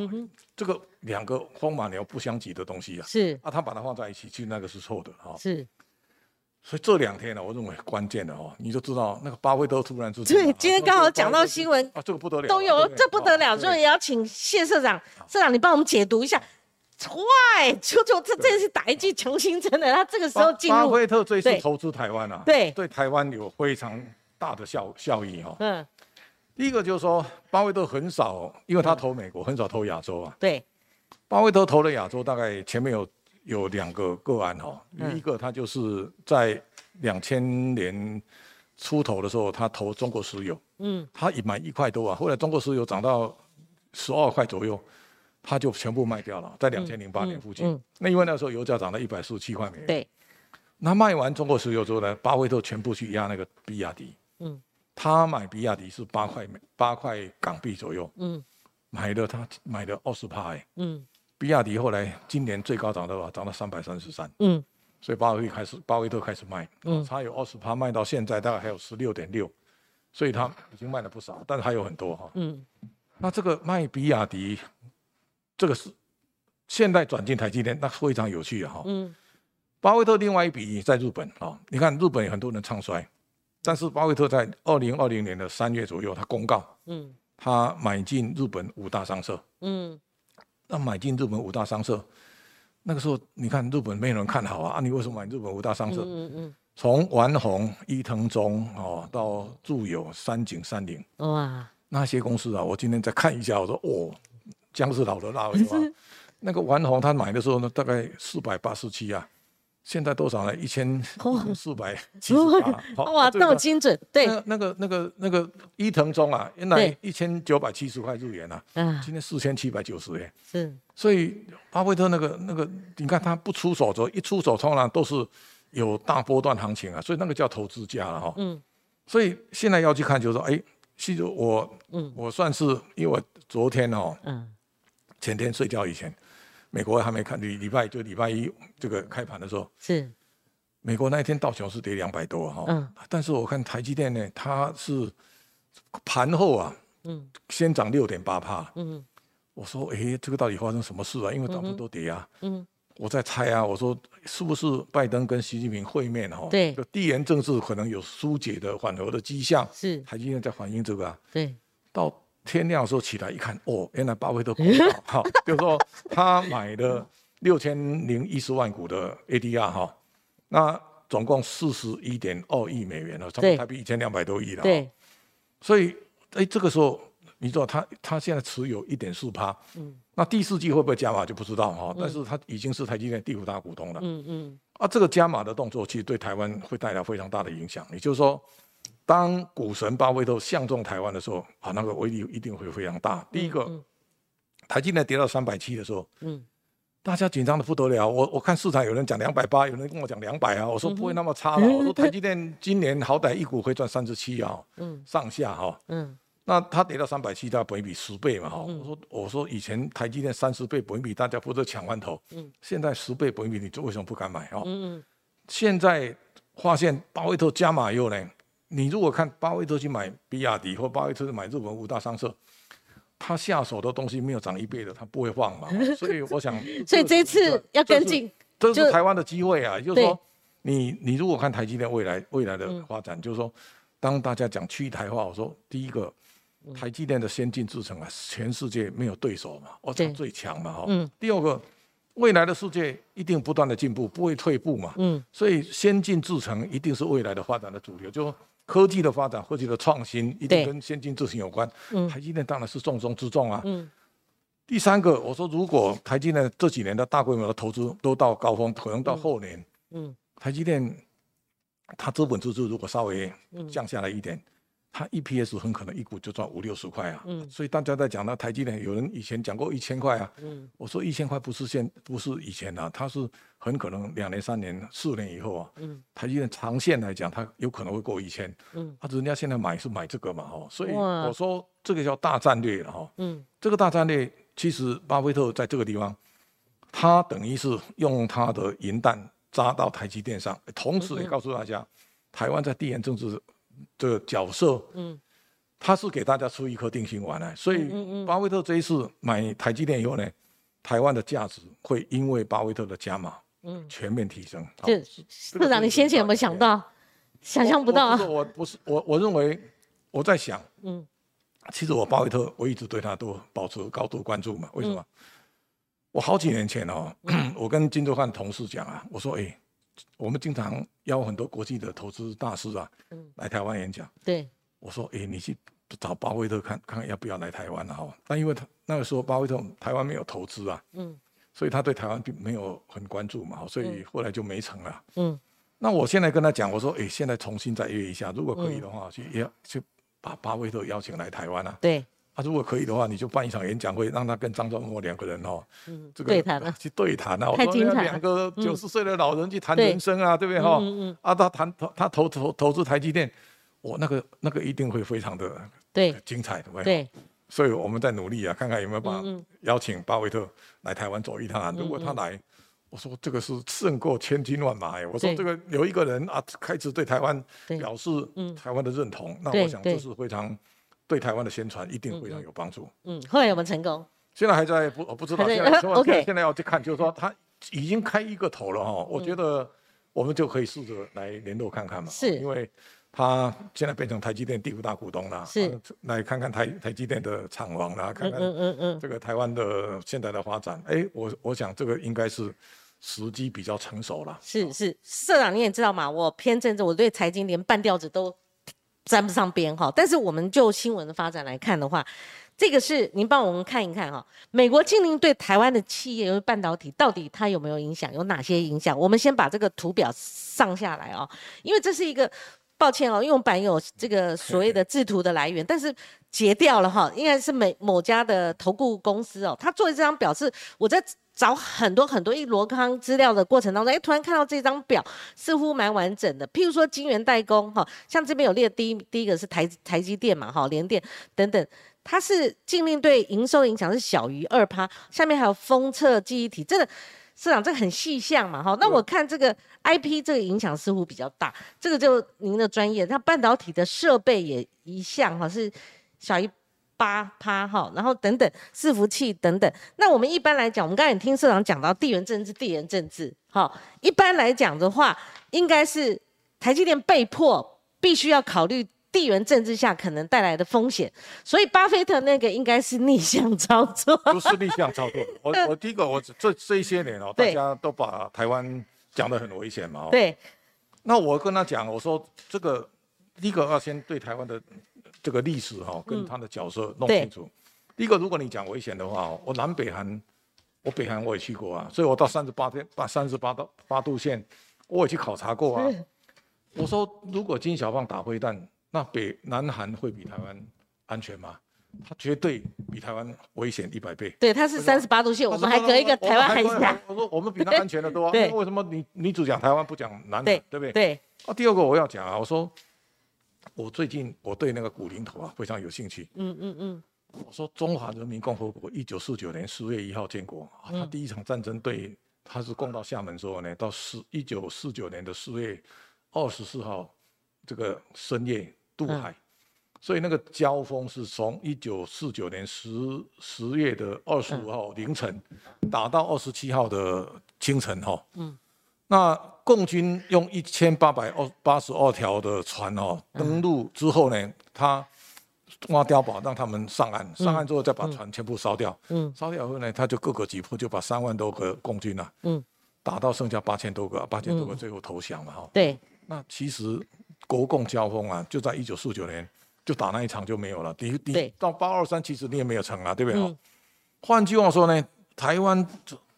这个两个风马牛不相及的东西啊，是。啊，他把它放在一起，其实那个是错的哈。是所以这两天呢，我认为关键的哦，你就知道那个巴菲特突然之间，对，今天刚好讲到新闻啊，这个不得了，都有，这不得了，所以也要请谢社长，社长你帮我们解读一下。坏，就就这这是打一剂强心针的，他这个时候进入。巴菲特这次投资台湾啊，对，对台湾有非常大的效效益哦。嗯，第一个就是说，巴菲特很少，因为他投美国，很少投亚洲啊。对，巴菲特投了亚洲，大概前面有有两个个案哈，一个他就是在两千年出头的时候，他投中国石油，嗯，他一买一块多啊，后来中国石油涨到十二块左右。他就全部卖掉了，在两千零八年附近。那因为那时候油价涨到一百四十七块美元。对。那卖完中国石油之后呢，巴菲特全部去压那个比亚迪。嗯。他买比亚迪是八块美八块港币左右。嗯。买的他买的二十趴。嗯。比亚迪后来今年最高涨到多涨到三百三十三。嗯。所以巴菲特开始巴菲特开始卖。嗯。他有二十趴卖到现在大概还有十六点六，所以他已经卖了不少，但是还有很多哈。嗯。那这个卖比亚迪。这个是现在转进台积电，那非常有趣啊！哈，嗯，巴菲特另外一笔在日本啊，你看日本有很多人唱衰，但是巴菲特在二零二零年的三月左右，他公告，嗯，他买进日本五大商社，嗯，那买进日本五大商社，那个时候你看日本没有人看好啊，啊，你为什么买日本五大商社？嗯嗯，从丸红、伊藤忠哦，到住友、三井、三菱，哇，那些公司啊，我今天再看一下，我说哦。姜是老的辣，是吧？那个丸红他买的时候呢，大概四百八十七啊，现在多少呢？一千四百七十八。哇，那么精准。对，那个那个那个伊藤忠啊，原来一千九百七十块日元啊，今天四千七百九十元。是。所以巴菲特那个那个，你看他不出手，就一出手，通常都是有大波段行情啊，所以那个叫投资家了哈。嗯。所以现在要去看，就是说，哎，其实我，嗯，我算是因为我昨天哦，嗯。前天睡觉以前，美国还没看礼礼拜就礼拜一这个开盘的时候，是。美国那一天道琼是跌两百多哈，嗯，但是我看台积电呢，它是盘后啊，嗯，先涨六点八帕，嗯，我说哎，这个到底发生什么事啊？因为到处都跌啊，嗯，我在猜啊，我说是不是拜登跟习近平会面哈？对，就地缘政治可能有疏解的缓和的迹象，是。台积电在反映这个啊，对，到。天亮的时候起来一看，哦，原来巴菲特股票 哈，就是说他买的六千零一十万股的 ADR 哈，那总共四十一点二亿美元了，差不多台币一千两百多亿了。对，所以哎，这个时候你知道他他现在持有一点四趴，嗯，那第四季会不会加码就不知道哈，但是他已经是台积电第五大股东了，嗯嗯，啊，这个加码的动作其实对台湾会带来非常大的影响，也就是说。当股神巴菲特相中台湾的时候，啊，那个威力一定会非常大。第一个，台积电跌到三百七的时候，嗯，大家紧张的不得了。我我看市场有人讲两百八，有人跟我讲两百啊。我说不会那么差了。我说台积电今年好歹一股可以赚三十七啊，嗯，上下哈，嗯，那它跌到三百七，它本比十倍嘛，哈。我说我说以前台积电三十倍本比，大家不都抢完头，嗯，现在十倍本比，你为什么不敢买啊？嗯嗯，现在发现巴菲特加码以后呢？你如果看巴菲特去买比亚迪，或巴菲特去买日本五大商社，他下手的东西没有涨一倍的，他不会放嘛。所以我想，所以这次要跟进，这是台湾的机会啊。就是说，你你如果看台积电未来未来的发展，就是说，当大家讲去台化，我说第一个，台积电的先进制程啊，全世界没有对手嘛，我讲最强嘛，哈。第二个。未来的世界一定不断的进步，不会退步嘛。嗯，所以先进制程一定是未来的发展的主流，就科技的发展、科技的创新一定跟先进制程有关。嗯，台积电当然是重中之重啊。嗯，第三个，我说如果台积电这几年的大规模的投资都到高峰，可能到后年，嗯，台积电它资本支出如果稍微降下来一点。它 EPS 很可能一股就赚五六十块啊，嗯，所以大家在讲到台积电，有人以前讲过一千块啊，嗯，我说一千块不是现不是以前啊，它是很可能两年、三年、四年以后啊，嗯，台积电长线来讲，它有可能会过一千，嗯，啊，人家现在买是买这个嘛，哈，所以我说这个叫大战略了哈，嗯，这个大战略其实巴菲特在这个地方，他等于是用他的银弹扎到台积电上，同时也告诉大家，台湾在地缘政治。这个角色，嗯，他是给大家出一颗定心丸来，所以巴菲特这一次买台积电以后呢，台湾的价值会因为巴菲特的加码嗯，全面提升。这社长，你先前有没有想到？想象不到啊！我不是我，我认为我在想，嗯，其实我巴菲特，我一直对他都保持高度关注嘛。为什么？我好几年前哦，我跟金周汉同事讲啊，我说，哎，我们经常邀很多国际的投资大师啊，来台湾演讲。对，我说，哎，你去找巴菲特看看要不要来台湾啊？但因为他那个时候巴菲特台湾没有投资啊，嗯，所以他对台湾并没有很关注嘛，所以后来就没成了。嗯。那我现在跟他讲，我说，哎，现在重新再约一下，如果可以的话，去邀去把巴菲特邀请来台湾啊。对。啊，如果可以的话，你就办一场演讲会，让他跟张忠谋两个人哦，嗯，这个对谈去对谈啊。太精彩两个九十岁的老人去谈人生啊，对不对哈？嗯嗯。啊，他谈投他投投投资台积电，我那个那个一定会非常的对精彩的，对。所以我们在努力啊，看看有没有办法邀请巴菲特来台湾走一趟啊。如果他来。我说这个是胜过千军万马哎！我说这个有一个人啊，开始对台湾表示台湾的认同，那我想这是非常对台湾的宣传一定非常有帮助。嗯，后来有没有成功？现在还在不我不知道。现在 OK，现在要去看，就是说他已经开一个头了哈。我觉得我们就可以试着来联络看看嘛。是，因为他现在变成台积电第五大股东了。是，来看看台台积电的厂房啦，看看嗯嗯嗯这个台湾的现在的发展。哎，我我想这个应该是。时机比较成熟了，是是，社长你也知道嘛，我偏政治，我对财经连半吊子都沾不上边哈。但是我们就新闻的发展来看的话，这个是您帮我们看一看哈。美国禁令对台湾的企业，因为半导体到底它有没有影响，有哪些影响？我们先把这个图表上下来哦，因为这是一个，抱歉哦，因为我们版有这个所谓的制图的来源，但是截掉了哈，应该是美某家的投顾公司哦，他做的这张表是我在。找很多很多一箩筐资料的过程当中，哎，突然看到这张表，似乎蛮完整的。譬如说晶圆代工，哈，像这边有列第一第一个是台台积电嘛，哈，联电等等，它是禁令对营收影响是小于二趴。下面还有封测记忆体，这个市长这个很细项嘛，哈。那我看这个 IP 这个影响似乎比较大，这个就您的专业。那半导体的设备也一项哈是小于。八趴哈，然后等等伺服器等等。那我们一般来讲，我们刚才也听社长讲到地缘政治、地缘政治，哈，一般来讲的话，应该是台积电被迫必须要考虑地缘政治下可能带来的风险，所以巴菲特那个应该是逆向操作。不是逆向操作，我我第一个，我这这一些年哦，大家都把台湾讲得很危险嘛，对。那我跟他讲，我说这个第一个要先对台湾的。这个历史哈，跟他的角色弄清楚。第一个，如果你讲危险的话，我南北韩，我北韩我也去过啊，所以我到三十八天八三十八到八度线，我也去考察过啊。我说，如果金小胖打灰弹，那北南韩会比台湾安全吗？他绝对比台湾危险一百倍。对，他是三十八度线，我们还隔一个台湾海峡。我说我们比他安全的多。对。为什么你你只讲台湾不讲南韩？对不对？对。啊，第二个我要讲啊，我说。我最近我对那个古林头啊非常有兴趣。嗯嗯嗯。我说中华人民共和国一九四九年十月一号建国啊，他第一场战争对他是攻到厦门之后呢，到四一九四九年的四月二十四号这个深夜渡海，所以那个交锋是从一九四九年十十月的二十五号凌晨打到二十七号的清晨哈。嗯。那共军用一千八百二八十二条的船哦登陆之后呢，他挖碉堡让他们上岸，上岸之后再把船全部烧掉。嗯，烧掉后呢，他就各个击破，就把三万多个共军啊，嗯，打到剩下八千多个，八千多个最后投降了哈。对。那其实国共交锋啊，就在一九四九年就打那一场就没有了。第第到八二三其实你也没有成啊，对不对？换句话说呢，台湾。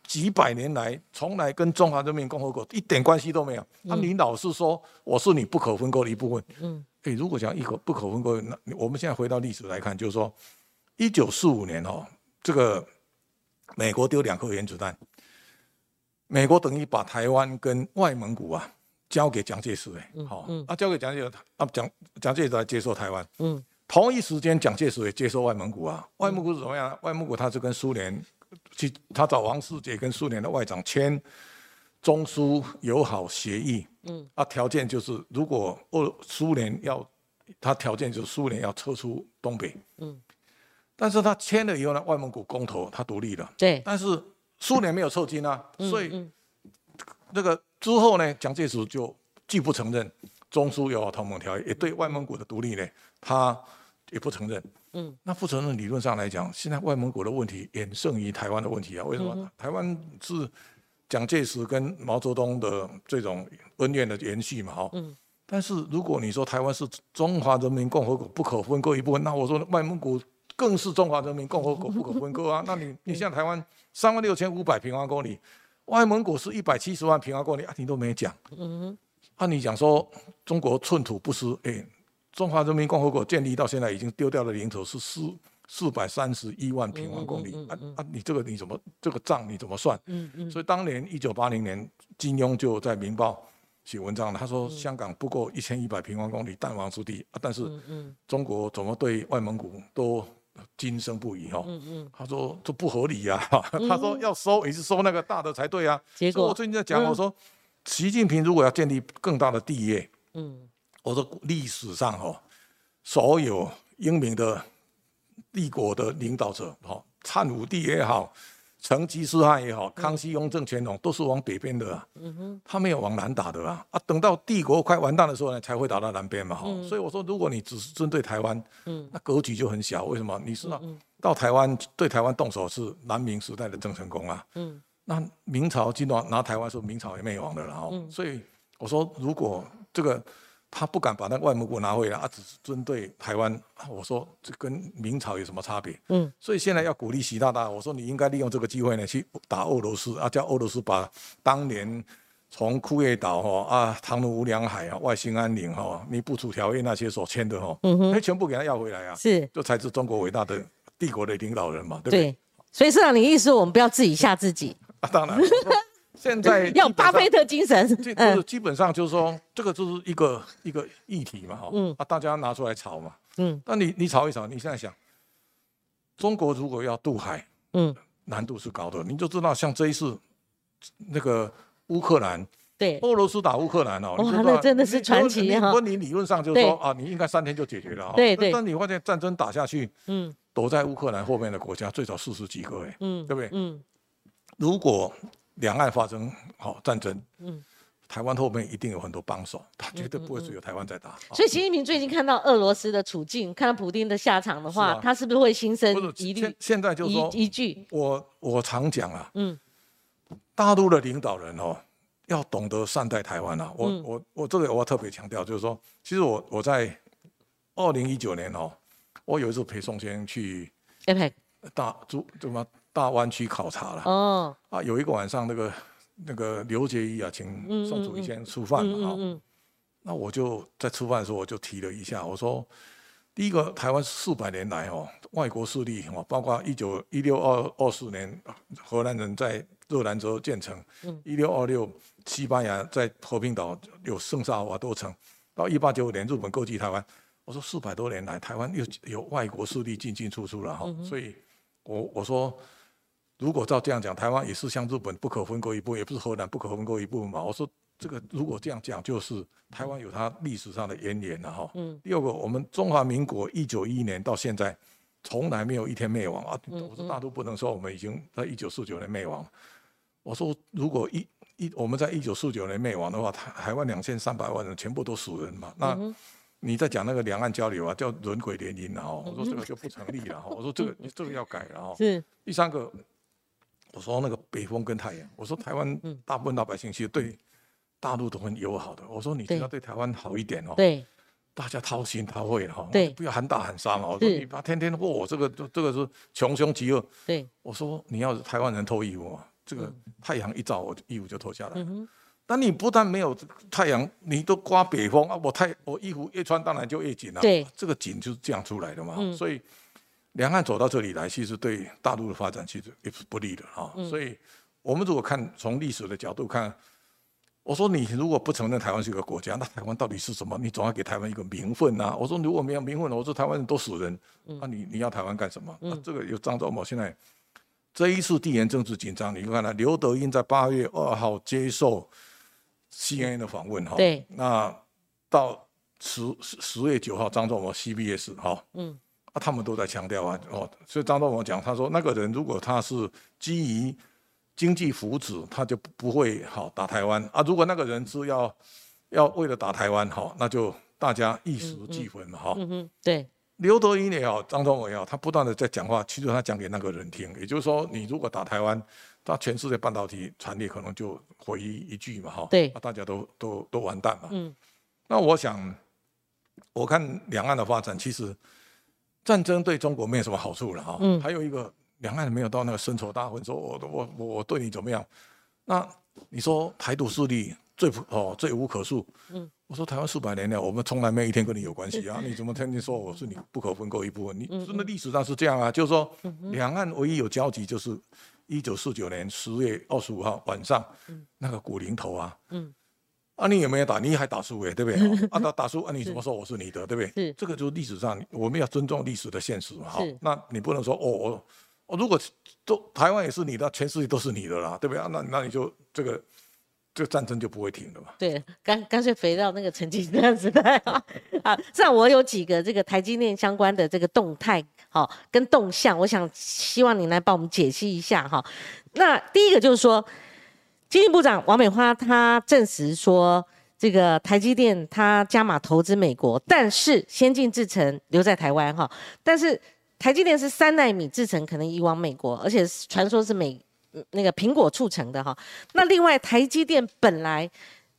几百年来，从来跟中华人民共和国一点关系都没有。那你老是说我是你不可分割的一部分。嗯，哎，如果讲一个不可分割，那我们现在回到历史来看，就是说，一九四五年哦，这个美国丢两颗原子弹，美国等于把台湾跟外蒙古啊交给蒋介石哎，好，啊交给蒋介石，啊蒋蒋介石来接受台湾。嗯，同一时间蒋介石也接受外蒙古啊，外蒙古是怎么样？外蒙古它是跟苏联。去他找王世杰跟苏联的外长签中苏友好协议，嗯，啊，条件就是如果俄苏联要，他条件就是苏联要撤出东北，嗯，但是他签了以后呢，外蒙古公投他独立了，对，但是苏联没有撤军啊，所以这个之后呢，蒋介石就既不承认中苏友好同盟条约，也对外蒙古的独立呢，他也不承认。嗯，那不承认理论上来讲，现在外蒙古的问题远胜于台湾的问题啊？为什么？台湾是蒋介石跟毛泽东的这种恩怨的延续嘛？哈。嗯。但是如果你说台湾是中华人民共和国不可分割一部分，那我说外蒙古更是中华人民共和国不可分割啊！那你 你像台湾三万六千五百平方公里，外蒙古是一百七十万平方公里啊，你都没讲。嗯哼。按你讲说中国寸土不失，哎。中华人民共和国建立到现在已经丢掉的领土是四四百三十一万平方公里啊啊！你这个你怎么这个账你怎么算？嗯嗯。所以当年一九八零年，金庸就在《明报》写文章了，他说香港不过一千一百平方公里弹丸之地啊，但是中国怎么对外蒙古都惊声不已哈？嗯嗯。他说这不合理呀，他说要收也是收那个大的才对啊。结果我最近在讲，我说习近平如果要建立更大的地业，嗯。我说历史上哈，所有英明的帝国的领导者哈，汉武帝也好，成吉思汗也好，康熙、雍正、乾隆都是往北边的啊，他没有往南打的啊，啊，等到帝国快完蛋的时候呢，才会打到南边嘛哈。所以我说，如果你只是针对台湾，那格局就很小。为什么？你是到台湾对台湾动手是南明时代的郑成功啊，嗯那明朝进到拿台湾是明朝也灭亡的了哈。所以我说，如果这个。他不敢把那外蒙古拿回来，他只是针对台湾。我说这跟明朝有什么差别？嗯，所以现在要鼓励习大大，我说你应该利用这个机会呢，去打俄罗斯啊，叫俄罗斯把当年从库页岛哈啊、唐努乌梁海啊、外兴安岭哈、尼布楚条约那些所签的哈，嗯哼，全部给他要回来啊，是，这才是中国伟大的帝国的领导人嘛，对不对？所以市长，你意思我们不要自己吓自己 啊？当然。现在 要巴菲特精神，就是基本上就是说，这个就是一个一个议题嘛，哈，嗯。啊，大家拿出来炒嘛，嗯，那你你炒一炒，你现在想，中国如果要渡海，嗯，难度是高的，你就知道像这一次那个乌克兰，对，俄罗斯打乌克兰哦，哇，那真的是传奇哈。问你理论上就是说啊，你应该三天就解决了，对对，但你发现战争打下去，嗯，躲在乌克兰后面的国家最少四十几个，哎，嗯，对不对？嗯，如果两岸发生好战争，嗯，台湾后面一定有很多帮手，他绝对不会只有台湾在打。所以习近平最近看到俄罗斯的处境，看到普京的下场的话，他是不是会心生疑虑？现在就是说，一句。我我常讲啊，嗯，大陆的领导人哦，要懂得善待台湾啊。我我我这个我要特别强调，就是说，其实我我在二零一九年哦，我有一次陪宋先去大珠什么？大湾区考察了哦。啊，有一个晚上，那个那个刘杰一啊，请宋祖义先吃饭嘛哈，那我就在吃饭的时候，我就提了一下，我说第一个台湾四百年来哦，外国势力哦，包括一九一六二二四年荷兰人在热兰州建成，一六二六西班牙在和平岛有圣萨尔瓦多城，到一八九五年日本购进台湾，我说四百多年来台湾又有外国势力进进出出了哈，所以我我说。如果照这样讲，台湾也是像日本不可分割一部分，也不是荷兰不可分割一部分嘛？我说这个如果这样讲，就是台湾有它历史上的渊源了哈。嗯。第二个，我们中华民国一九一一年到现在，从来没有一天灭亡啊！我说大都不能说我们已经在一九四九年灭亡。我说如果一一我们在一九四九年灭亡的话，台台湾两千三百万人全部都死人嘛？那你在讲那个两岸交流啊，叫轮回联姻了哈？我说这个就不成立了哈。我说这个 这个要改了哈。是。第三个。我说那个北风跟太阳，我说台湾大部分老百姓其实对大陆都很友好的。我说你只要对台湾好一点哦，对，大家掏心掏肺的哈，对，不要喊打喊杀嘛。我说你把天天我，这个这个是穷凶极恶。对，我说你要台湾人脱衣服，这个太阳一照，我衣服就脱下来。但你不但没有太阳，你都刮北风啊，我太我衣服越穿当然就越紧了。对，这个紧就是这样出来的嘛，所以。两岸走到这里来，其实对大陆的发展其实也是不利的啊。所以，我们如果看从历史的角度看，我说你如果不承认台湾是一个国家，那台湾到底是什么？你总要给台湾一个名分呐。我说如果没有名分，我说台湾人都死人，那你你要台湾干什么？那这个有张忠谋现在这一次地缘政治紧张，你看呢？刘德英在八月二号接受 CNN 的访问哈，对，那到十十月九号张忠谋 CBS 哈，嗯。啊，他们都在强调啊，哦，所以张忠谋讲，他说那个人如果他是基于经济福祉，他就不会好打台湾啊。如果那个人是要要为了打台湾好，那就大家一时俱焚嘛哈。嗯哼，对。刘德英也好，张忠伟也好，他不断的在讲话，其实他讲给那个人听，也就是说，你如果打台湾，他全世界半导体产业可能就毁于一句嘛哈。对。大家都都都完蛋嘛。嗯。那我想，我看两岸的发展，其实战争对中国没有什么好处了哈。嗯。还有一个，两岸没有到那个深仇大恨，说我我我我对你怎么样？那你说台独势力？最哦最无可恕。嗯，我说台湾数百年了，我们从来没有一天跟你有关系啊！你怎么天天说我是你不可分割一部分？你真的历史上是这样啊？就是说，两岸唯一有交集就是一九四九年十月二十五号晚上，那个古林头啊，嗯，啊你有没有打？你还打输哎，对不对？啊打打输啊，你怎么说我是你的，对不对？是这个就是历史上我们要尊重历史的现实嘛。好，那你不能说哦我我如果都台湾也是你的，全世界都是你的啦，对不对啊？那那你就这个。这个战争就不会停了嘛？对，干干脆回到那个曾经那样时代 啊！好，这样我有几个这个台积电相关的这个动态，好跟动向，我想希望你来帮我们解析一下哈。那第一个就是说，经济部长王美花她证实说，这个台积电它加码投资美国，但是先进制程留在台湾哈。但是台积电是三纳米制程可能移往美国，而且传说是美。那个苹果促成的哈，那另外台积电本来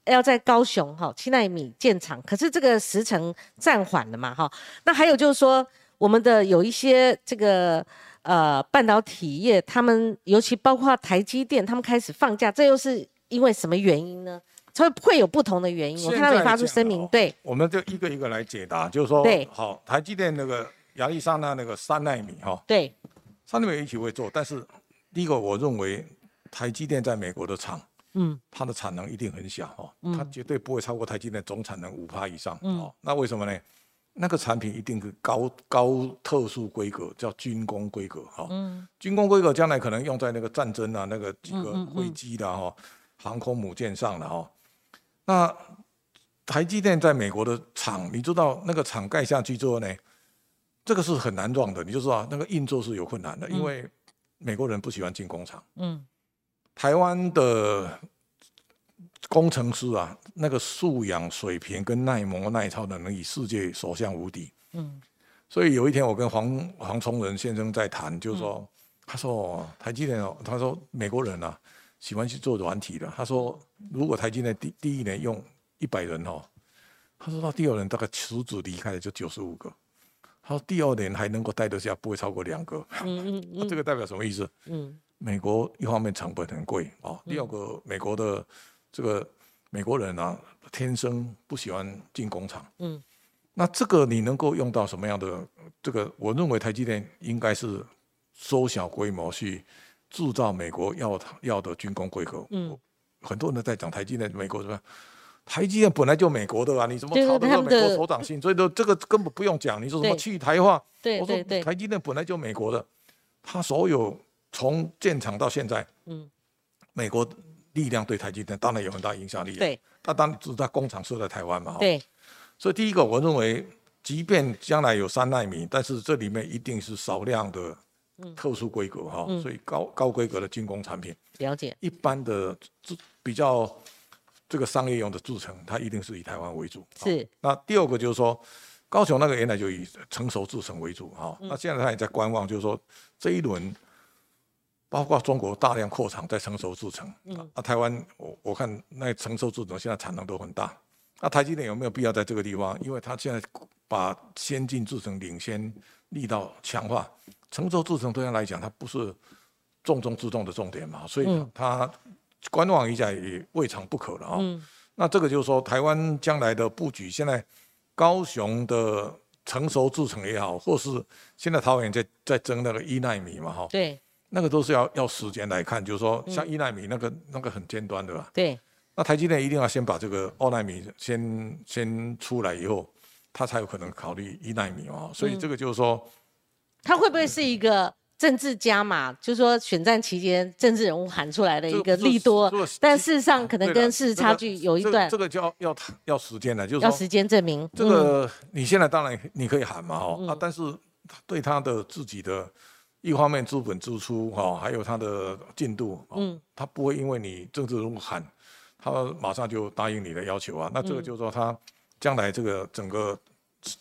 要在高雄哈七纳米建厂，可是这个时程暂缓了嘛哈。那还有就是说，我们的有一些这个呃半导体业，他们尤其包括台积电，他们开始放假，这又是因为什么原因呢？它会有不同的原因。我看他们发出声明，对，我们就一个一个来解答，就是说，对，好，台积电那个亚利桑那那个三纳米哈，对，三纳米一起会做，但是。第一个，我认为台积电在美国的厂，嗯，它的产能一定很小哈，它绝对不会超过台积电总产能五趴以上，哦，那为什么呢？那个产品一定是高高特殊规格，叫军工规格哈，嗯，军工规格将来可能用在那个战争啊，那个几个飞机的哈，航空母舰上的哈，那台积电在美国的厂，你知道那个厂盖下去之后呢，这个是很难撞的，你就知道那个运作是有困难的，因为。美国人不喜欢进工厂。嗯，台湾的工程师啊，那个素养水平跟耐磨耐操的能力，世界所向无敌。嗯，所以有一天我跟黄黄崇仁先生在谈，就是说，他说台积电哦，他说美国人啊喜欢去做软体的。他说如果台积电第第一年用一百人哦，他说到第二年大概辞职离开的就九十五个。他说第二年还能够待得下，不会超过两个。嗯嗯嗯，这个代表什么意思？嗯，美国一方面成本很贵啊，第二个美国的这个美国人啊，天生不喜欢进工厂。嗯，那这个你能够用到什么样的？这个我认为台积电应该是缩小规模去制造美国要要的军工规格。嗯，很多人都在讲台积电，美国是吧？台积电本来就美国的啊，你怎么操得美国手掌心？所以说这个根本不用讲。你说什么去台化？对对对，台积电本来就美国的，它所有从建厂到现在，嗯，美国力量对台积电当然有很大影响力。对，它当是在工厂设在台湾嘛。对，所以第一个，我认为，即便将来有三纳米，但是这里面一定是少量的特殊规格哈，所以高高规格的军工产品。了解。一般的制比较。这个商业用的制成，它一定是以台湾为主。是。那第二个就是说，高雄那个原来就以成熟制成为主哈。那现在他也在观望，就是说这一轮，包括中国大量扩厂在成熟制成。嗯。那台湾，我我看那成熟制成现在产能都很大。那台积电有没有必要在这个地方？因为它现在把先进制成领先力道强化，成熟制成对它来讲，它不是重中之重的重点嘛，所以它。观望一下也未尝不可了啊。嗯。那这个就是说，台湾将来的布局，现在高雄的成熟制程也好，或是现在桃园在在争那个一纳米嘛，哈。对。那个都是要要时间来看，就是说，像一纳米那个那个很尖端的吧。对。那台积电一定要先把这个二纳米先先出来以后，他才有可能考虑一纳米啊。所以这个就是说，它会不会是一个？政治加码，就是说选战期间政治人物喊出来的一个利多，但事实上可能跟事实差距有一段。这个就要要要时间了，就是要时间证明。这个你现在当然你可以喊嘛，哦啊，但是对他的自己的一方面资本支出哈，还有它的进度，嗯，它不会因为你政治人物喊，他马上就答应你的要求啊。那这个就是说，他将来这个整个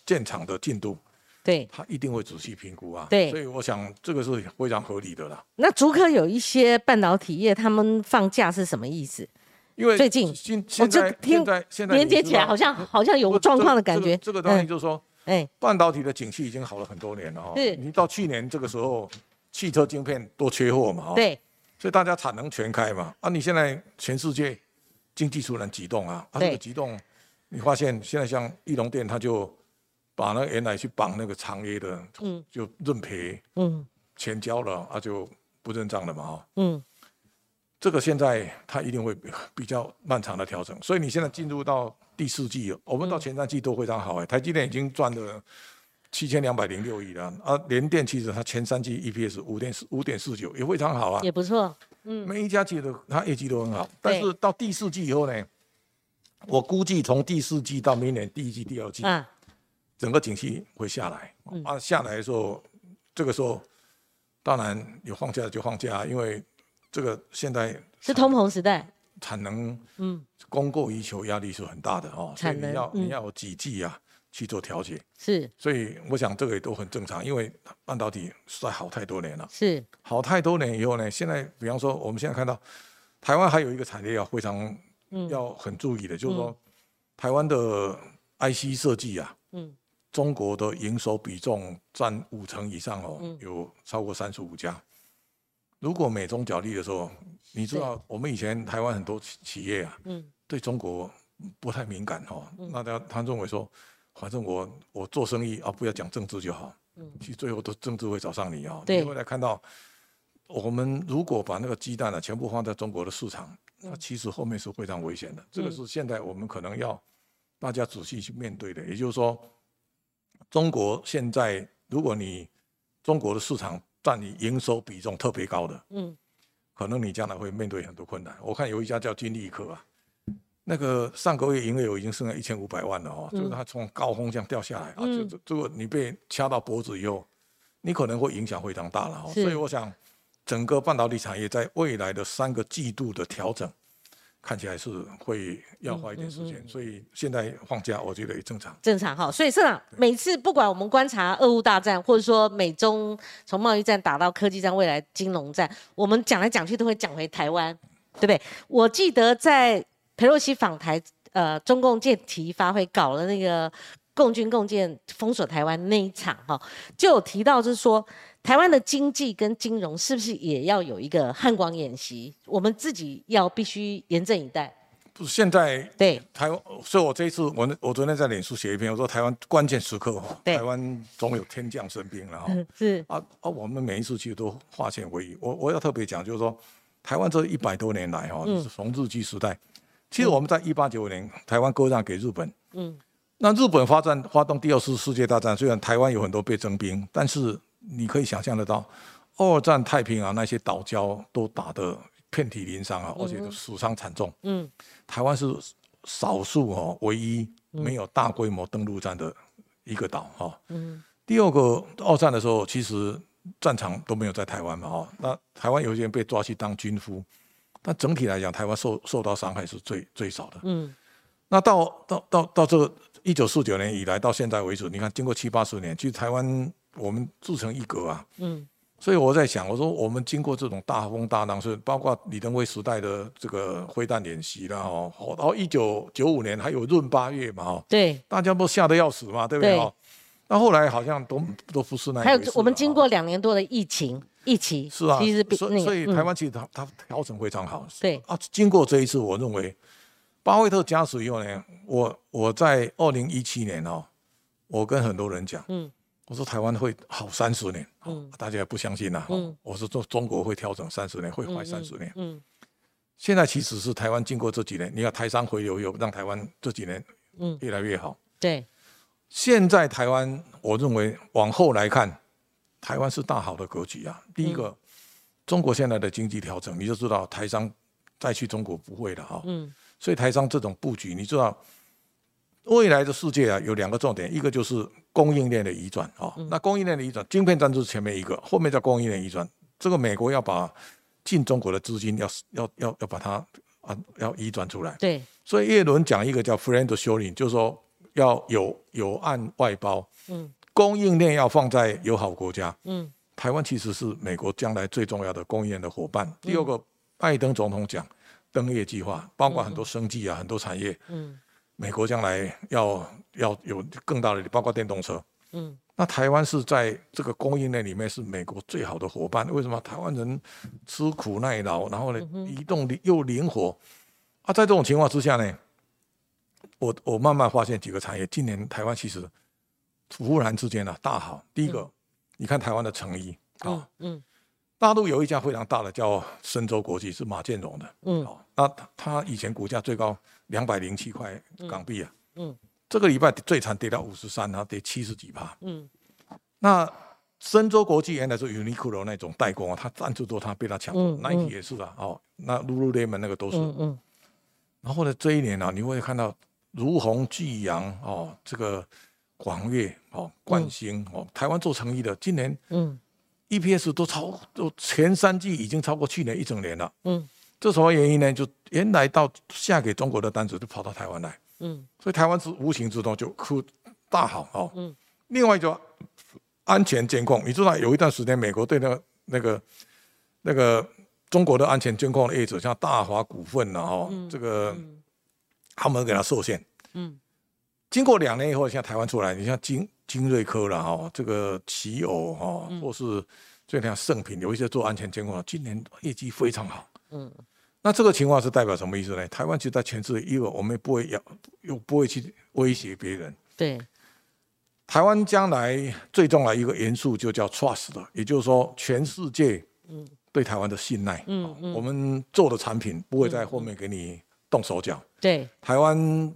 建厂的进度，对，他一定会仔细评估啊。对，所以我想这个是非常合理的啦。那竹科有一些半导体业，他们放假是什么意思？因为最近现现在现在现在连接起来好像好像有状况的感觉。这个东西就是说。哎，半导体的景气已经好了很多年了哈。是，你到去年这个时候，汽车晶片都缺货嘛？对。所以大家产能全开嘛。啊，你现在全世界经济突然急动啊。啊，这个急动，你发现现在像翼龙电，他就把那原来去绑那个长约的，嗯，就认赔，嗯，钱交了，啊，就不认账了嘛，哈。嗯。这个现在它一定会比较漫长的调整，所以你现在进入到第四季，我们到前三季都非常好哎，台积电已经赚了七千两百零六亿了，啊，联电其实它前三季 EPS 五点四五点四九也非常好啊，也不错，嗯，每一家企业的它业绩都很好，但是到第四季以后呢，我估计从第四季到明年第一季、第二季，啊，整个景气会下来，啊，下来的时候，这个时候当然有放假就放假，因为。这个现在是通膨时代，产能嗯供过于求压力是很大的哦，所以你要你要有几季啊去做调节。是，所以我想这个也都很正常，因为半导体实在好太多年了，是。好太多年以后呢，现在比方说我们现在看到台湾还有一个产业要非常要很注意的，就是说台湾的 IC 设计啊，嗯，中国的营收比重占五成以上哦，有超过三十五家。如果美中角力的时候，你知道我们以前台湾很多企企业啊，对中国不太敏感哈。那他他认为说，反正我我做生意啊，不要讲政治就好。其实最后都政治会找上你啊。你会来看到，我们如果把那个鸡蛋呢全部放在中国的市场，那其实后面是非常危险的。这个是现在我们可能要大家仔细去面对的。也就是说，中国现在如果你中国的市场。占你营收比重特别高的，嗯，可能你将来会面对很多困难。我看有一家叫金利科啊，那个上个月营业额已经剩下一千五百万了哦，就是它从高峰这样掉下来啊，就如果你被掐到脖子以后，你可能会影响非常大了。所以我想，整个半导体产业在未来的三个季度的调整。看起来是会要花一点时间，所以现在放假我觉得也正常。正常哈，所以社长每次不管我们观察俄乌大战，或者说美中从贸易战打到科技战、未来金融战，我们讲来讲去都会讲回台湾，对不对？我记得在佩洛西访台，呃，中共建题发挥搞了那个共军共建封锁台湾那一场哈，就有提到就是说。台湾的经济跟金融是不是也要有一个汉光演习？我们自己要必须严阵以待。不是现在对台湾，所以我这一次我我昨天在脸书写一篇，我说台湾关键时刻哈，台湾总有天降神兵了哈。是啊啊，我们每一次其实都化险为夷。我我要特别讲，就是说台湾这一百多年来哈，是从日据时代，其实我们在一八九五年台湾割让给日本，嗯，那日本发战发动第二次世界大战，虽然台湾有很多被征兵，但是你可以想象得到，二战太平洋那些岛礁都打得遍体鳞伤啊，而且都死伤惨重。嗯，台湾是少数哦，唯一没有大规模登陆战的一个岛哈。嗯。第二个二战的时候，其实战场都没有在台湾嘛哈。那台湾有些人被抓去当军夫，但整体来讲，台湾受受到伤害是最最少的。嗯。那到到到到这个一九四九年以来到现在为止，你看经过七八十年，其实台湾。我们自成一格啊，嗯，所以我在想，我说我们经过这种大风大浪，是包括李登辉时代的这个灰弹演习啦，哦，然后一九九五年还有闰八月嘛，哦，对，大家不吓得要死嘛，对不对？哦，那后来好像都都不是那，还有我们经过两年多的疫情，疫情是啊，其实所所以台湾其实它它调整非常好，对。啊，经过这一次，我认为巴菲特加持以后呢，我我在二零一七年哦，我跟很多人讲，嗯。我说台湾会好三十年，嗯，大家也不相信呐，嗯，我说中中国会调整三十年，会坏三十年，嗯，现在其实是台湾经过这几年，你看台商回流又让台湾这几年，嗯，越来越好，对，现在台湾我认为往后来看，台湾是大好的格局啊。第一个，中国现在的经济调整，你就知道台商再去中国不会的哈，嗯，所以台商这种布局，你知道。未来的世界啊，有两个重点，一个就是供应链的移转啊。那供应链的移转，晶片战是前面一个，后面叫供应链移转。这个美国要把进中国的资金要要要要把它啊要移转出来。对。所以叶伦讲一个叫 friend sharing，就是说要有有岸外包，嗯，供应链要放在友好国家，嗯，台湾其实是美国将来最重要的供应链的伙伴。第二个，拜登总统讲登业计划，包括很多生计啊，很多产业，嗯。美国将来要要有更大的，包括电动车，嗯，那台湾是在这个供应链里面是美国最好的伙伴。为什么？台湾人吃苦耐劳，然后呢，移动又灵活，啊，在这种情况之下呢，我我慢慢发现几个产业，今年台湾其实突然之间呢大好。第一个，你看台湾的成衣啊，嗯，大陆有一家非常大的叫深州国际，是马建荣的，嗯，那他他以前股价最高。两百零七块港币啊，嗯，这个礼拜最惨跌到五十三，然后跌七十几趴，嗯，那深州国际原来是 Uniqlo 那种代工啊，他赞助多他被他抢走，Nike 也是啊，哦，那 Lululemon 那个都是，嗯嗯，然后呢，这一年呢，你会看到如虹、巨阳哦，这个广越哦、冠星哦，台湾做成衣的，今年嗯，EPS 都超都前三季已经超过去年一整年了，嗯。这什么原因呢？就原来到下给中国的单子就跑到台湾来，嗯，所以台湾是无形之中就哭大好哦，嗯。另外就安全监控，你知道有一段时间美国对那个那个那个中国的安全监控的业者，像大华股份呐，哦，这个他们给他受限，嗯。经过两年以后，像台湾出来，你像金金瑞科了哈，这个奇偶哈，或是就像盛品，有一些做安全监控，今年业绩非常好。嗯，那这个情况是代表什么意思呢？台湾就在全世界，因为我们不会要，又不会去威胁别人。对，台湾将来最重要一个元素就叫 trust 的，也就是说，全世界嗯对台湾的信赖。嗯嗯，我们做的产品不会在后面给你动手脚。对，台湾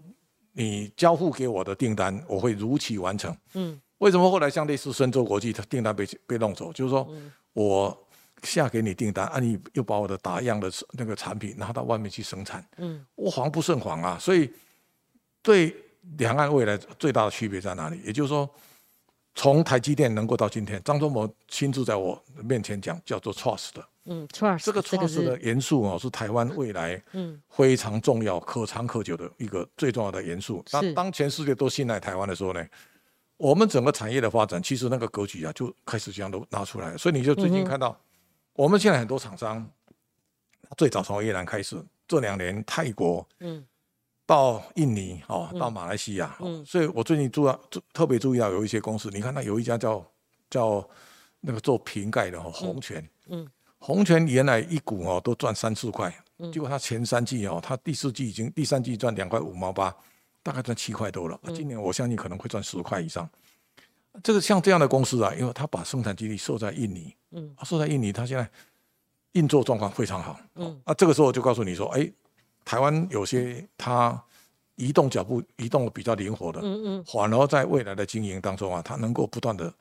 你交付给我的订单，我会如期完成。嗯，为什么后来像类似深州国际，它订单被被弄走？就是说我。下给你订单，啊，你又把我的打样的那个产品拿到外面去生产，嗯，我防不胜防啊。所以，对两岸未来最大的区别在哪里？也就是说，从台积电能够到今天，张忠谋亲自在我面前讲，叫做 trust 的，嗯，trust 这个 trust 的元素哦，是台湾未来嗯非常重要、可长可久的一个最重要的元素。那当全世界都信赖台湾的时候呢，我们整个产业的发展，其实那个格局啊，就开始这样都拿出来。所以你就最近看到。我们现在很多厂商，最早从越南开始，这两年泰国，嗯，到印尼哦，到马来西亚，嗯，所以我最近注意特别注意到有一些公司，你看，那有一家叫叫那个做瓶盖的哦，红泉，嗯，红泉原来一股哦都赚三四块，嗯，结果它前三季哦，它第四季已经第三季赚两块五毛八，大概赚七块多了，今年我相信可能会赚十块以上。这个像这样的公司啊，因为他把生产基地设在印尼，嗯，设在印尼，他现在运作状况非常好，嗯，啊，这个时候就告诉你说，哎，台湾有些他移动脚步移动的比较灵活的，嗯嗯，反而在未来的经营当中啊，它能够不断的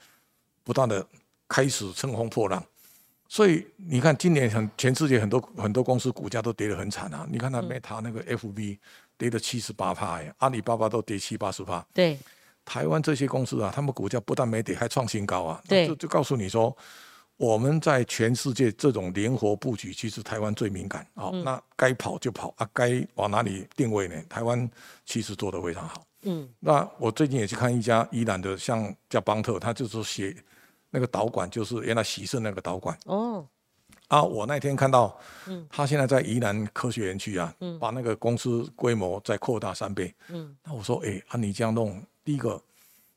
不断的开始乘风破浪，所以你看今年很全世界很多很多公司股价都跌得很惨啊，你看它 Meta 那个 FB 跌了七十八趴，阿里巴巴都跌七八十趴，对。台湾这些公司啊，他们股价不但没跌，还创新高啊！就就告诉你说，我们在全世界这种灵活布局，其实台湾最敏感啊。那该跑就跑啊，该往哪里定位呢？台湾其实做得非常好。嗯，那我最近也去看一家伊朗的，像叫邦特，他就是写那个导管，就是原来喜盛那个导管。哦，啊，我那天看到，嗯，他现在在宜兰科学园区啊，嗯，把那个公司规模再扩大三倍。嗯，那我说，哎，啊，你这样弄。第一个，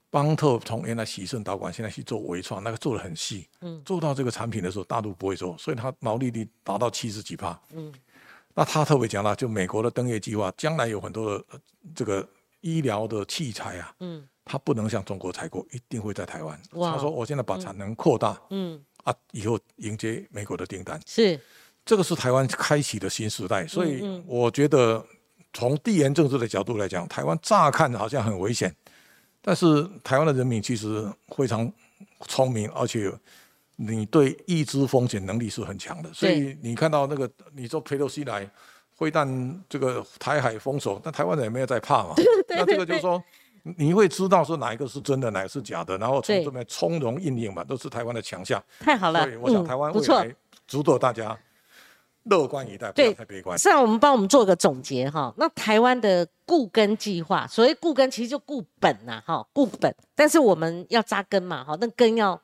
邦特从原来喜盛导管，现在去做微创，那个做的很细，嗯，做到这个产品的时候，大陆不会做，所以它毛利率达到七十几帕，嗯，那他特别讲了，就美国的登月计划，将来有很多的这个医疗的器材啊，嗯，他不能向中国采购，一定会在台湾。他说我现在把产能扩大，嗯，啊，以后迎接美国的订单，是，这个是台湾开启的新时代，所以我觉得从地缘政治的角度来讲，台湾乍看好像很危险。但是台湾的人民其实非常聪明，而且你对预知风险能力是很强的。所以你看到那个你说佩洛西来，会但这个台海封锁，但台湾人也没有在怕嘛。那这个就是说，你会知道说哪一个是真的，哪个是假的，然后从这边从容应应嘛，都是台湾的强项。太好了，所以我想嗯台湾。未来值得大家乐观以待，不对要太悲观。是啊，我们帮我们做个总结哈。那台湾的固根计划，所谓固根其实就固本呐，哈，固本。但是我们要扎根嘛，哈，那根要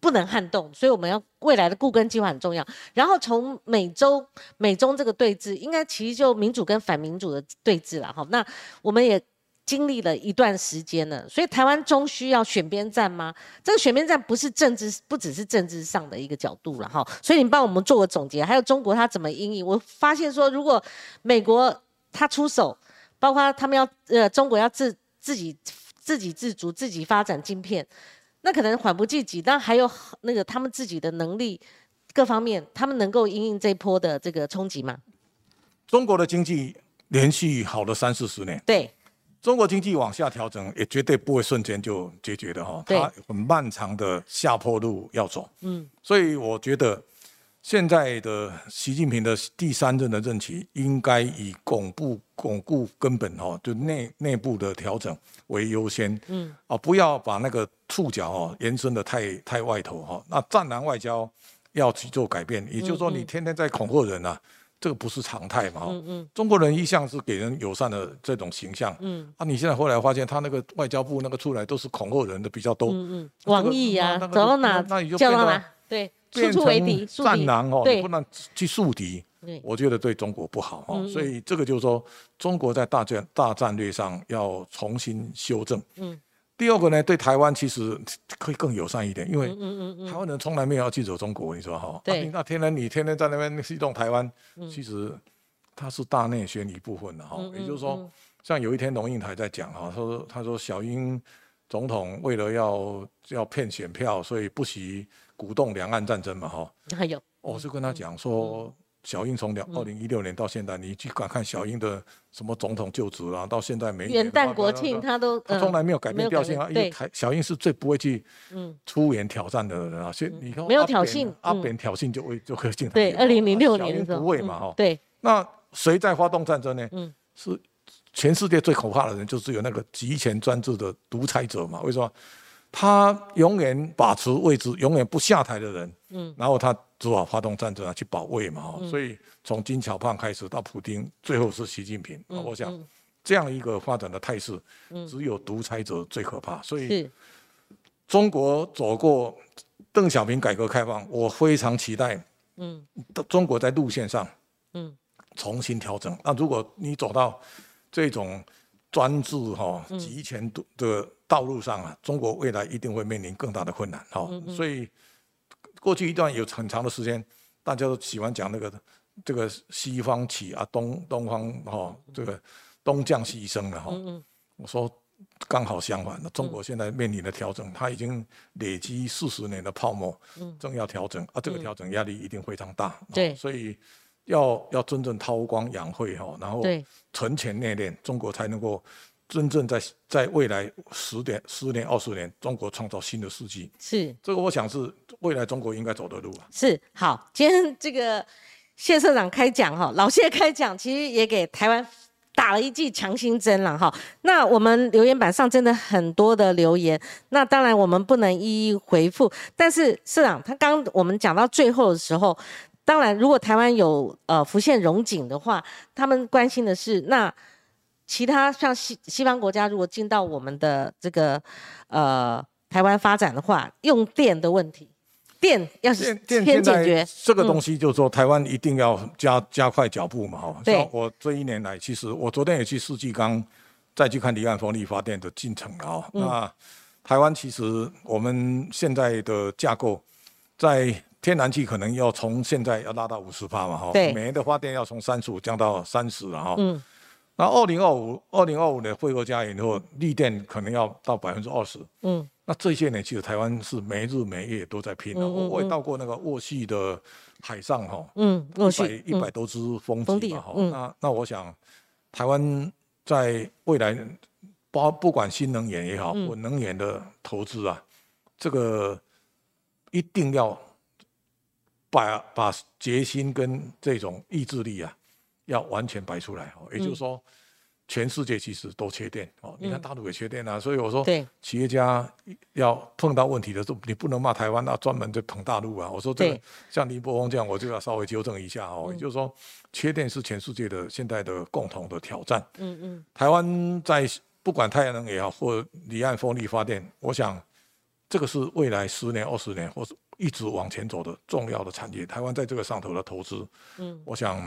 不能撼动，所以我们要未来的固根计划很重要。然后从美洲、美中这个对峙，应该其实就民主跟反民主的对峙了哈。那我们也经历了一段时间了，所以台湾终需要选边站吗？这个选边站不是政治，不只是政治上的一个角度了哈。所以你帮我们做个总结，还有中国它怎么应应？我发现说，如果美国它出手，包括他们要呃中国要自自己自给自足、自己发展晶片，那可能缓不济急。但还有那个他们自己的能力各方面，他们能够应应这一波的这个冲击吗？中国的经济连续好了三四十年，对中国经济往下调整也绝对不会瞬间就解决的哈，对它很漫长的下坡路要走。嗯，所以我觉得现在的习近平的第三任的任期，应该以巩固巩固根本哈，就内内部的调整为优先。嗯，啊，不要把那个触角哦延伸的太太外头哈。那战狼外交要去做改变，也就是说，你天天在恐吓人啊。这个不是常态嘛？嗯嗯中国人一向是给人友善的这种形象，嗯啊，你现在后来发现他那个外交部那个出来都是恐吓人的比较多，嗯嗯，这个王毅呀、那那个走到哪那你就叫到哪，对，处变处为敌，战狼哦，对不能去树敌对，我觉得对中国不好哦，嗯所以这个就是说，中国在大战大战略上要重新修正。嗯第二个呢，对台湾其实可以更友善一点，因为台湾人从来没有要记走中国，你说哈？对啊那天然你天天在那边激动台湾，其实它是大内宣一部分的哈嗯。也就是说嗯，像有一天龙应台在讲哈，他说他说小英总统为了要要骗选票，所以不惜鼓动两岸战争嘛哈。还有我就跟他讲说，小英从两二零一六年到现在，你去观看小英的什么总统就职啊，到现在每年元旦国庆他都他从来没有改变调性啊，对因为台小英是最不会去嗯。出言挑战的人啊，所以你看没有挑衅嗯。阿扁挑衅就会就会进台对，嘛二零零六年的时候不会嘛哈，对，那谁在发动战争呢？嗯。是全世界最可怕的人，就是有那个集权专制的独裁者嘛？为什么？他永远把持位置，永远不下台的人，嗯，然后他只好发动战争啊，去保卫嘛。哈所以从金巧胖开始到普京，最后是习近平。嗯我想嗯这样一个发展的态势，只有独裁者最可怕。所以中国走过邓小平改革开放，我非常期待嗯中国在路线上嗯重新调整。那如果你走到这种专制哈、嗯集权的道路上啊，中国未来一定会面临更大的困难哈、嗯所以过去一段有很长的时间，大家都喜欢讲那个这个西方起啊，东东方哈、这个东降西升了哈、我说刚好相反，那中国现在面临的调整，它已经累积四十年的泡沫，正要调整啊，这个调整压力一定非常大。嗯对。哦所以要要真正韬光养晦哈，然后存钱内敛，中国才能够真正在在未来十年、十年、二十年，中国创造新的世纪。是这个我想是未来中国应该走的路啊。是好，今天这个谢社长开讲哈，老谢开讲，其实也给台湾打了一剂强心针了哈。那我们留言板上真的很多的留言，那当然我们不能一一回复，但是社长他刚我们讲到最后的时候。当然，如果台湾有呃浮现荣景的话，他们关心的是那其他像西西方国家如果进到我们的这个呃台湾发展的话，用电的问题，电要是先解决，这个东西，就是说台湾一定要加加快脚步嘛哈。对像我这一年来，其实我昨天也去世纪刚再去看离岸风力发电的进程了哈。嗯那台湾其实我们现在的架构，在天然气可能要从现在要拉到五十帕嘛哈，对每年的发电要从三十五降到三十了哈。嗯那二零二五二零二五年汇合加以后，绿电可能要到百分之二十。嗯那这些年，其实台湾是没日没夜都在拼的。嗯嗯我我也嗯到过那个沃系的海上哈，嗯，我一百，一百多只风机嘛哈。嗯那那我想，台湾在未来包不管新能源也好，嗯或能源的投资啊，这个一定要把把决心跟这种意志力啊，要完全摆出来哦。也就是说，全世界其实都缺电哦，你看大陆也缺电啊，所以我说，企业家要碰到问题的时候，你不能骂台湾，那专门就捧大陆啊。我说这个像林柏峰这样，我就要稍微纠正一下哦，也就是说，缺电是全世界的现在的共同的挑战。嗯嗯，台湾在不管太阳能也好，或离岸风力发电，我想这个是未来十年、二十年，或是一直往前走的重要的产业。台湾在这个上头的投资，嗯，我想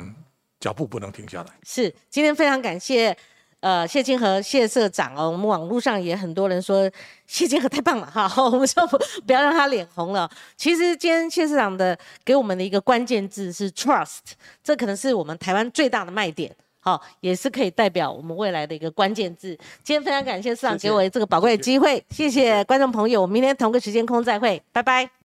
脚步不能停下来。是，今天非常感谢。呃，谢金河谢社长哦，我们网络上也很多人说谢金河太棒了哈，我们就不不要让他脸红了。其实今天谢社长的给我们的一个关键字是 trust，这可能是我们台湾最大的卖点，好，也是可以代表我们未来的一个关键字。今天非常感谢社长给我这个宝贵的机会，谢谢观众朋友，我们明天同个时间空再会，拜拜。